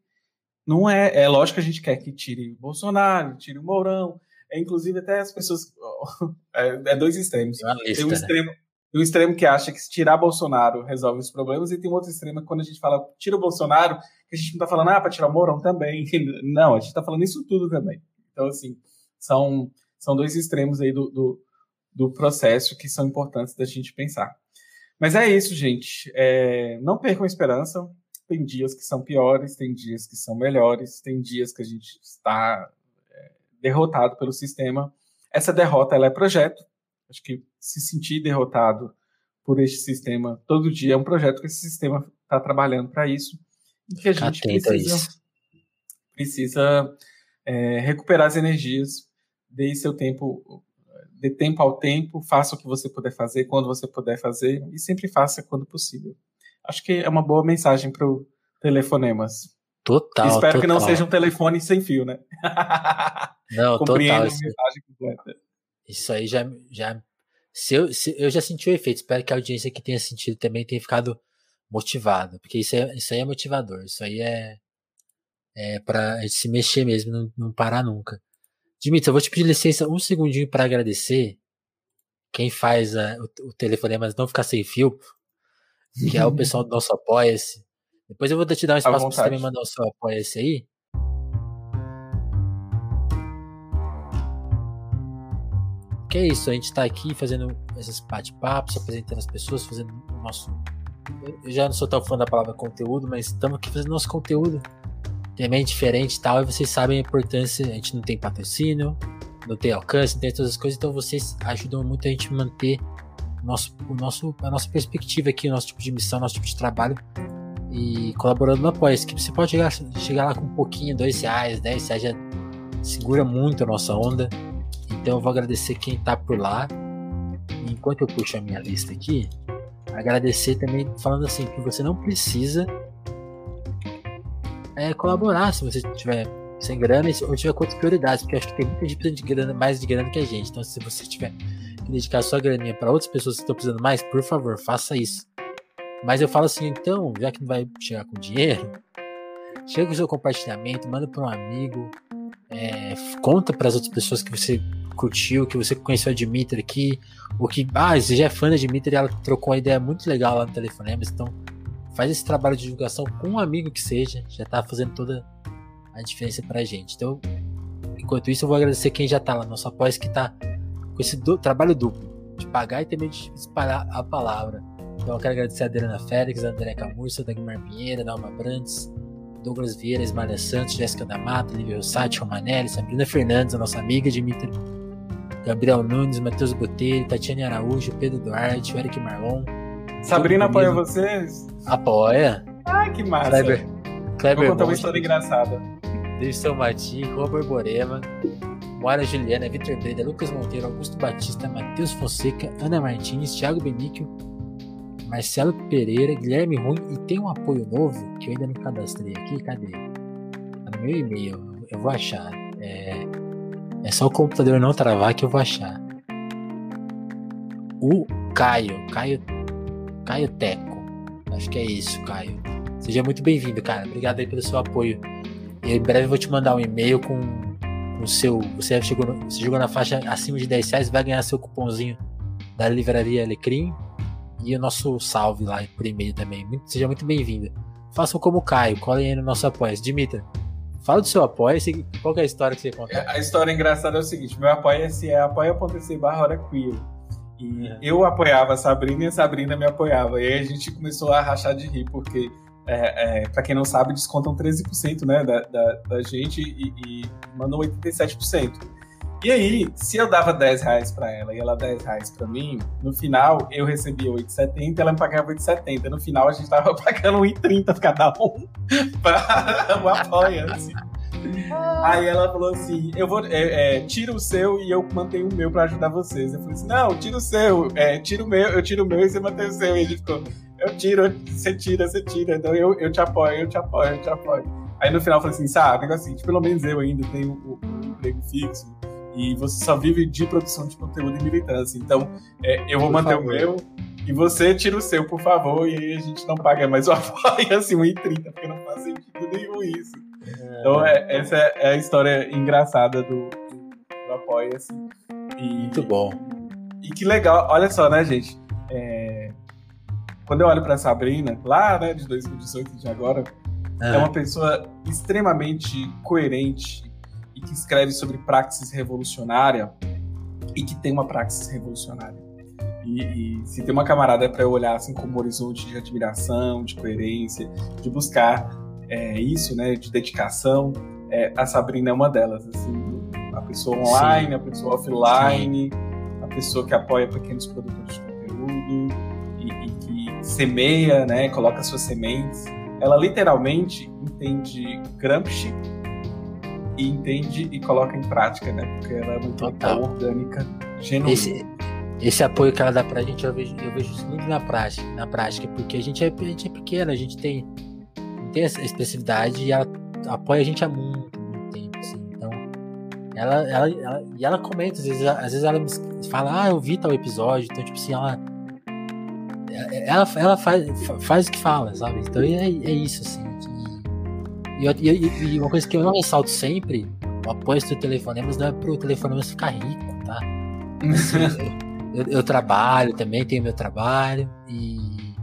não é. É lógico que a gente quer que tire Bolsonaro, tire o Mourão. É, inclusive, até as pessoas. É, é dois extremos. Tem, lista, tem um né? extremo. Né? um extremo que acha que se tirar Bolsonaro resolve os problemas, e tem um outro extremo que quando a gente fala tira o Bolsonaro, que a gente não está falando, ah, para tirar o Mourão também. Não, a gente está falando isso tudo também. Então, assim, são, são dois extremos aí do, do, do processo que são importantes da gente pensar. Mas é isso, gente. É, não percam a esperança. Tem dias que são piores, tem dias que são melhores, tem dias que a gente está é, derrotado pelo sistema. Essa derrota ela é projeto. Acho que se sentir derrotado por este sistema todo dia é um projeto que esse sistema está trabalhando para isso e que a gente precisa, precisa é, recuperar as energias, dê seu tempo dê tempo ao tempo, faça o que você puder fazer, quando você puder fazer, e sempre faça quando possível. Acho que é uma boa mensagem para o Telefonemas. Total. Espero total. que não seja um telefone sem fio, né? Não, total. Isso, isso aí já. já se eu, se, eu já senti o efeito. Espero que a audiência que tenha sentido também tenha ficado motivado. Porque isso, é, isso aí é motivador. Isso aí é. É pra se mexer mesmo, não, não parar nunca. Dimitri, eu vou te pedir licença um segundinho para agradecer quem faz a, o, o telefonema, mas não ficar sem fio. Que é o pessoal do nosso Apoia-se. Depois eu vou te dar um espaço para você também mandar o seu Apoia-se aí. Que é isso, a gente tá aqui fazendo esses bate-papos, apresentando as pessoas, fazendo o nosso. Eu já não sou tão fã da palavra conteúdo, mas estamos aqui fazendo nosso conteúdo também diferente e tal, e vocês sabem a importância, a gente não tem patrocínio, não tem alcance, não tem todas as coisas, então vocês ajudam muito a gente manter nosso, o nosso, a nossa perspectiva aqui, o nosso tipo de missão, nosso tipo de trabalho e colaborando no apoio. Que você pode chegar, chegar lá com um pouquinho, dois reais, dez reais, já segura muito a nossa onda. Então eu vou agradecer quem tá por lá. Enquanto eu puxo a minha lista aqui, agradecer também falando assim que você não precisa é, colaborar se você tiver sem grana ou tiver com outras prioridades, porque acho que tem muita gente precisando de grana, mais de grana que a gente. Então, se você tiver dedicar sua graninha para outras pessoas que estão precisando mais, por favor, faça isso. Mas eu falo assim, então, já que não vai chegar com dinheiro, chega o seu compartilhamento, manda para um amigo, é, conta para as outras pessoas que você curtiu, que você conheceu a Dimitri aqui, ou que, ah, você já é fã da Dimitri, ela trocou uma ideia muito legal lá no Telefonemas, então faz esse trabalho de divulgação com um amigo que seja, já tá fazendo toda a diferença pra gente. Então, enquanto isso, eu vou agradecer quem já tá lá, nosso apoio que tá com esse do, trabalho duplo, de pagar e também de espalhar a palavra. Então, eu quero agradecer a Adriana Félix, a André Camurça, Dagmar Pinheira, Dalma Brandes, Douglas Vieira, Esmalha Santos, Jéssica da Mata, Lívia Rossati, Romanelli, Sabrina Fernandes, a nossa amiga Dimitri, Gabriel Nunes, Matheus Botelho, Tatiane Araújo, Pedro Duarte, Eric Marlon, Sabrina apoia vocês? Apoia. Ai, que massa. Kleber, Kleber Vou contar uma história engraçada. Dirceu Mati, Robert Borema, Moara Juliana, Vitor Breda, Lucas Monteiro, Augusto Batista, Matheus Fonseca, Ana Martins, Thiago Benício, Marcelo Pereira, Guilherme Ruim e tem um apoio novo que eu ainda não cadastrei aqui. Cadê? Tá no meu e-mail, eu vou achar. É, é só o computador não travar que eu vou achar. O Caio, Caio Caio Teco. Acho que é isso, Caio. Seja muito bem-vindo, cara. Obrigado aí pelo seu apoio. E em breve eu vou te mandar um e-mail com o seu. Você chegou, no, você chegou na faixa acima de 10 reais, vai ganhar seu cupomzinho da livraria Alecrim e o nosso salve lá por e-mail também. Muito, seja muito bem-vindo. Façam como o Caio, colhem aí no nosso apoio. Dimitra, fala do seu apoio. Qual é a história que você conta? A história engraçada é o seguinte: meu apoia-se é apoia.se barra e é. eu apoiava a Sabrina e a Sabrina me apoiava. E aí a gente começou a rachar de rir, porque, é, é, para quem não sabe, descontam 13% né, da, da, da gente e, e mandam 87%. E aí, se eu dava 10 reais pra ela e ela 10 reais pra mim, no final eu recebia 8,70 ela me pagava 8,70. No final a gente tava pagando 1,30 cada um para o apoio, assim. Aí ela falou assim: eu vou. É, é, tira o seu e eu mantenho o meu pra ajudar vocês. Eu falei assim: não, tira o seu, é, tira o meu, eu tiro o meu e você mantém o seu. E ele ficou: eu tiro, você tira, você tira. Então eu, eu te apoio, eu te apoio, eu te apoio. Aí no final eu falei assim: sabe, negócio assim, pelo menos eu ainda tenho um, um emprego fixo e você só vive de produção de conteúdo e militância. Então é, eu vou por manter favor. o meu e você tira o seu, por favor, e aí a gente não paga mais o apoio, assim, 1,30, porque não faz sentido nenhum isso. Então, é, essa é a história engraçada do, do Apoia, assim. E, Muito bom. E que legal, olha só, né, gente? É, quando eu olho pra Sabrina, lá, né, de 2018 de agora, é. é uma pessoa extremamente coerente e que escreve sobre praxis revolucionária e que tem uma praxis revolucionária. E, e, se tem uma camarada para eu olhar assim como horizonte de admiração, de coerência, de buscar é, isso, né, de dedicação, é, a Sabrina é uma delas, assim, a pessoa online, Sim. a pessoa offline, Sim. a pessoa que apoia pequenos produtores de conteúdo semeia, né, coloca suas sementes. Ela literalmente entende Gramsci e entende e coloca em prática, né, porque ela é muito Total. orgânica, genuína. Esse, esse apoio que ela dá pra gente, eu vejo, eu vejo isso muito na prática, na prática, porque a gente é, a gente é pequena, a gente tem tem essa expressividade e ela apoia a gente há muito, muito tempo, assim. Então, ela, ela, ela, e ela comenta, às vezes, às vezes ela fala, ah, eu vi tal episódio, então, tipo assim, ela. Ela, ela faz, faz o que fala, sabe? Então é, é isso, assim. E, e, e, uma coisa que eu não ressalto sempre, o apoio do telefonemas não é pro telefonemas ficar rico, tá? Assim, eu, eu, trabalho também, tenho meu trabalho, e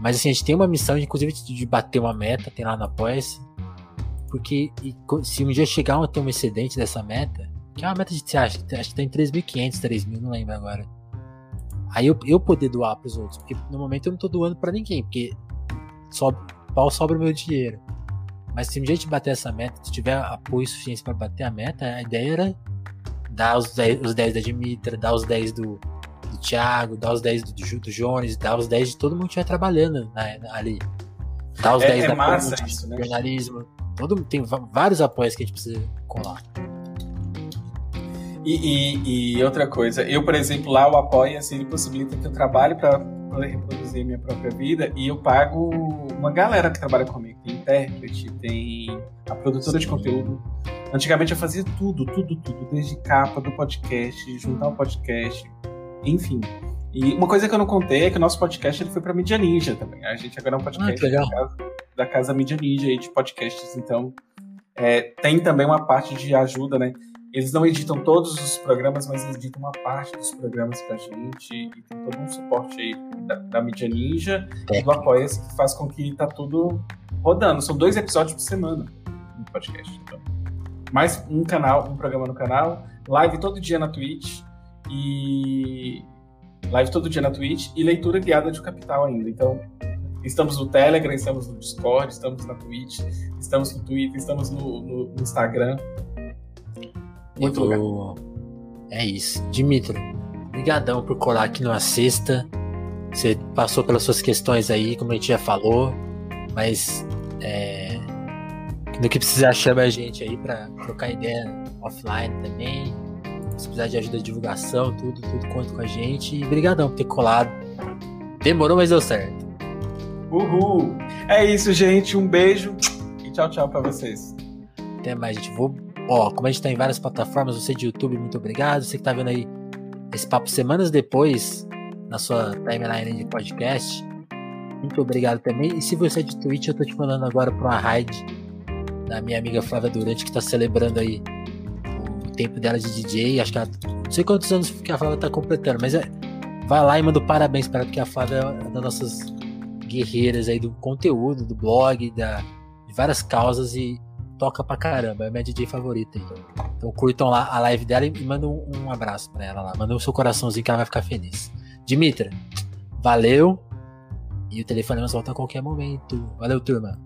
Mas assim, a gente tem uma missão, inclusive, de bater uma meta, tem lá no Apoia-se. Porque e, se um dia chegar a ter um excedente dessa meta, que é uma meta de, acha, acho que tá em 3.500, 3.000, não lembro agora. Aí eu, eu poder doar pros outros. Porque no momento eu não tô doando para ninguém, porque sobe, pau sobra o meu dinheiro. Mas se um dia a gente bater essa meta, se tiver apoio suficiente para bater a meta, a ideia era dar os 10, os 10 da Dimitra, dar os 10 do, do Thiago, dar os 10 do, do Jones, dar os 10 de todo mundo que estiver trabalhando né, ali. Dar os É- 10 é da massa isso, né? jornalismo. Todo, tem vários apoios que a gente precisa colar. E, e- e outra coisa, eu, por exemplo, lá o Apoia-se, ele possibilita que eu trabalhe para poder reproduzir minha própria vida e eu pago uma galera que trabalha comigo. Tem intérprete, tem a produtora de conteúdo. Antigamente eu fazia tudo, tudo, tudo, desde capa do podcast, juntar o podcast, enfim. E uma coisa que eu não contei é que o nosso podcast ele foi para Mídia Ninja também. A gente agora é um podcast Ah, que legal. da, casa, da casa Mídia Ninja de podcasts, então é, tem também uma parte de ajuda, né? Eles não editam todos os programas, mas editam uma parte dos programas pra gente e tem todo um suporte aí da, da Mídia Ninja e do apoia que faz com que tá tudo rodando. São dois episódios por semana no podcast. Então. Mais um canal, um programa no canal, live todo dia na Twitch e live todo dia na Twitch e leitura guiada de Capital ainda. Então, estamos no Telegram, estamos no Discord, estamos na Twitch, estamos no Twitter, estamos no, no- no Instagram. Muito Eu vou- É isso. Dimitro, brigadão por colar aqui numa sexta. Você passou pelas suas questões aí, como a gente já falou, mas é, no que precisar chama a gente aí pra trocar ideia offline também. Se precisar de ajuda de divulgação, tudo, tudo conta com a gente. E brigadão por ter colado. Demorou, mas deu certo. Uhul! É isso, gente. Um beijo e tchau, tchau pra vocês. Até mais, gente. Vou. Ó, como a gente tá em várias plataformas, você de YouTube, muito obrigado. Você que tá vendo aí esse papo semanas depois na sua timeline de podcast. Muito obrigado também. E se você é de Twitch, eu tô te mandando agora pra uma raid da minha amiga Flávia Durante, que tá celebrando aí o tempo dela de DJ. Acho que ela. Não sei quantos anos que a Flávia tá completando, mas é, vai lá e manda um parabéns para ela, porque a Flávia é uma das nossas guerreiras aí do conteúdo, do blog, da, de várias causas e toca pra caramba. É minha DJ favorita aí. Então curtam lá a live dela e mandam um, abraço pra ela lá. Manda o seu coraçãozinho que ela vai ficar feliz. Dimitra, valeu. E o telefone volta a qualquer momento. Valeu, turma.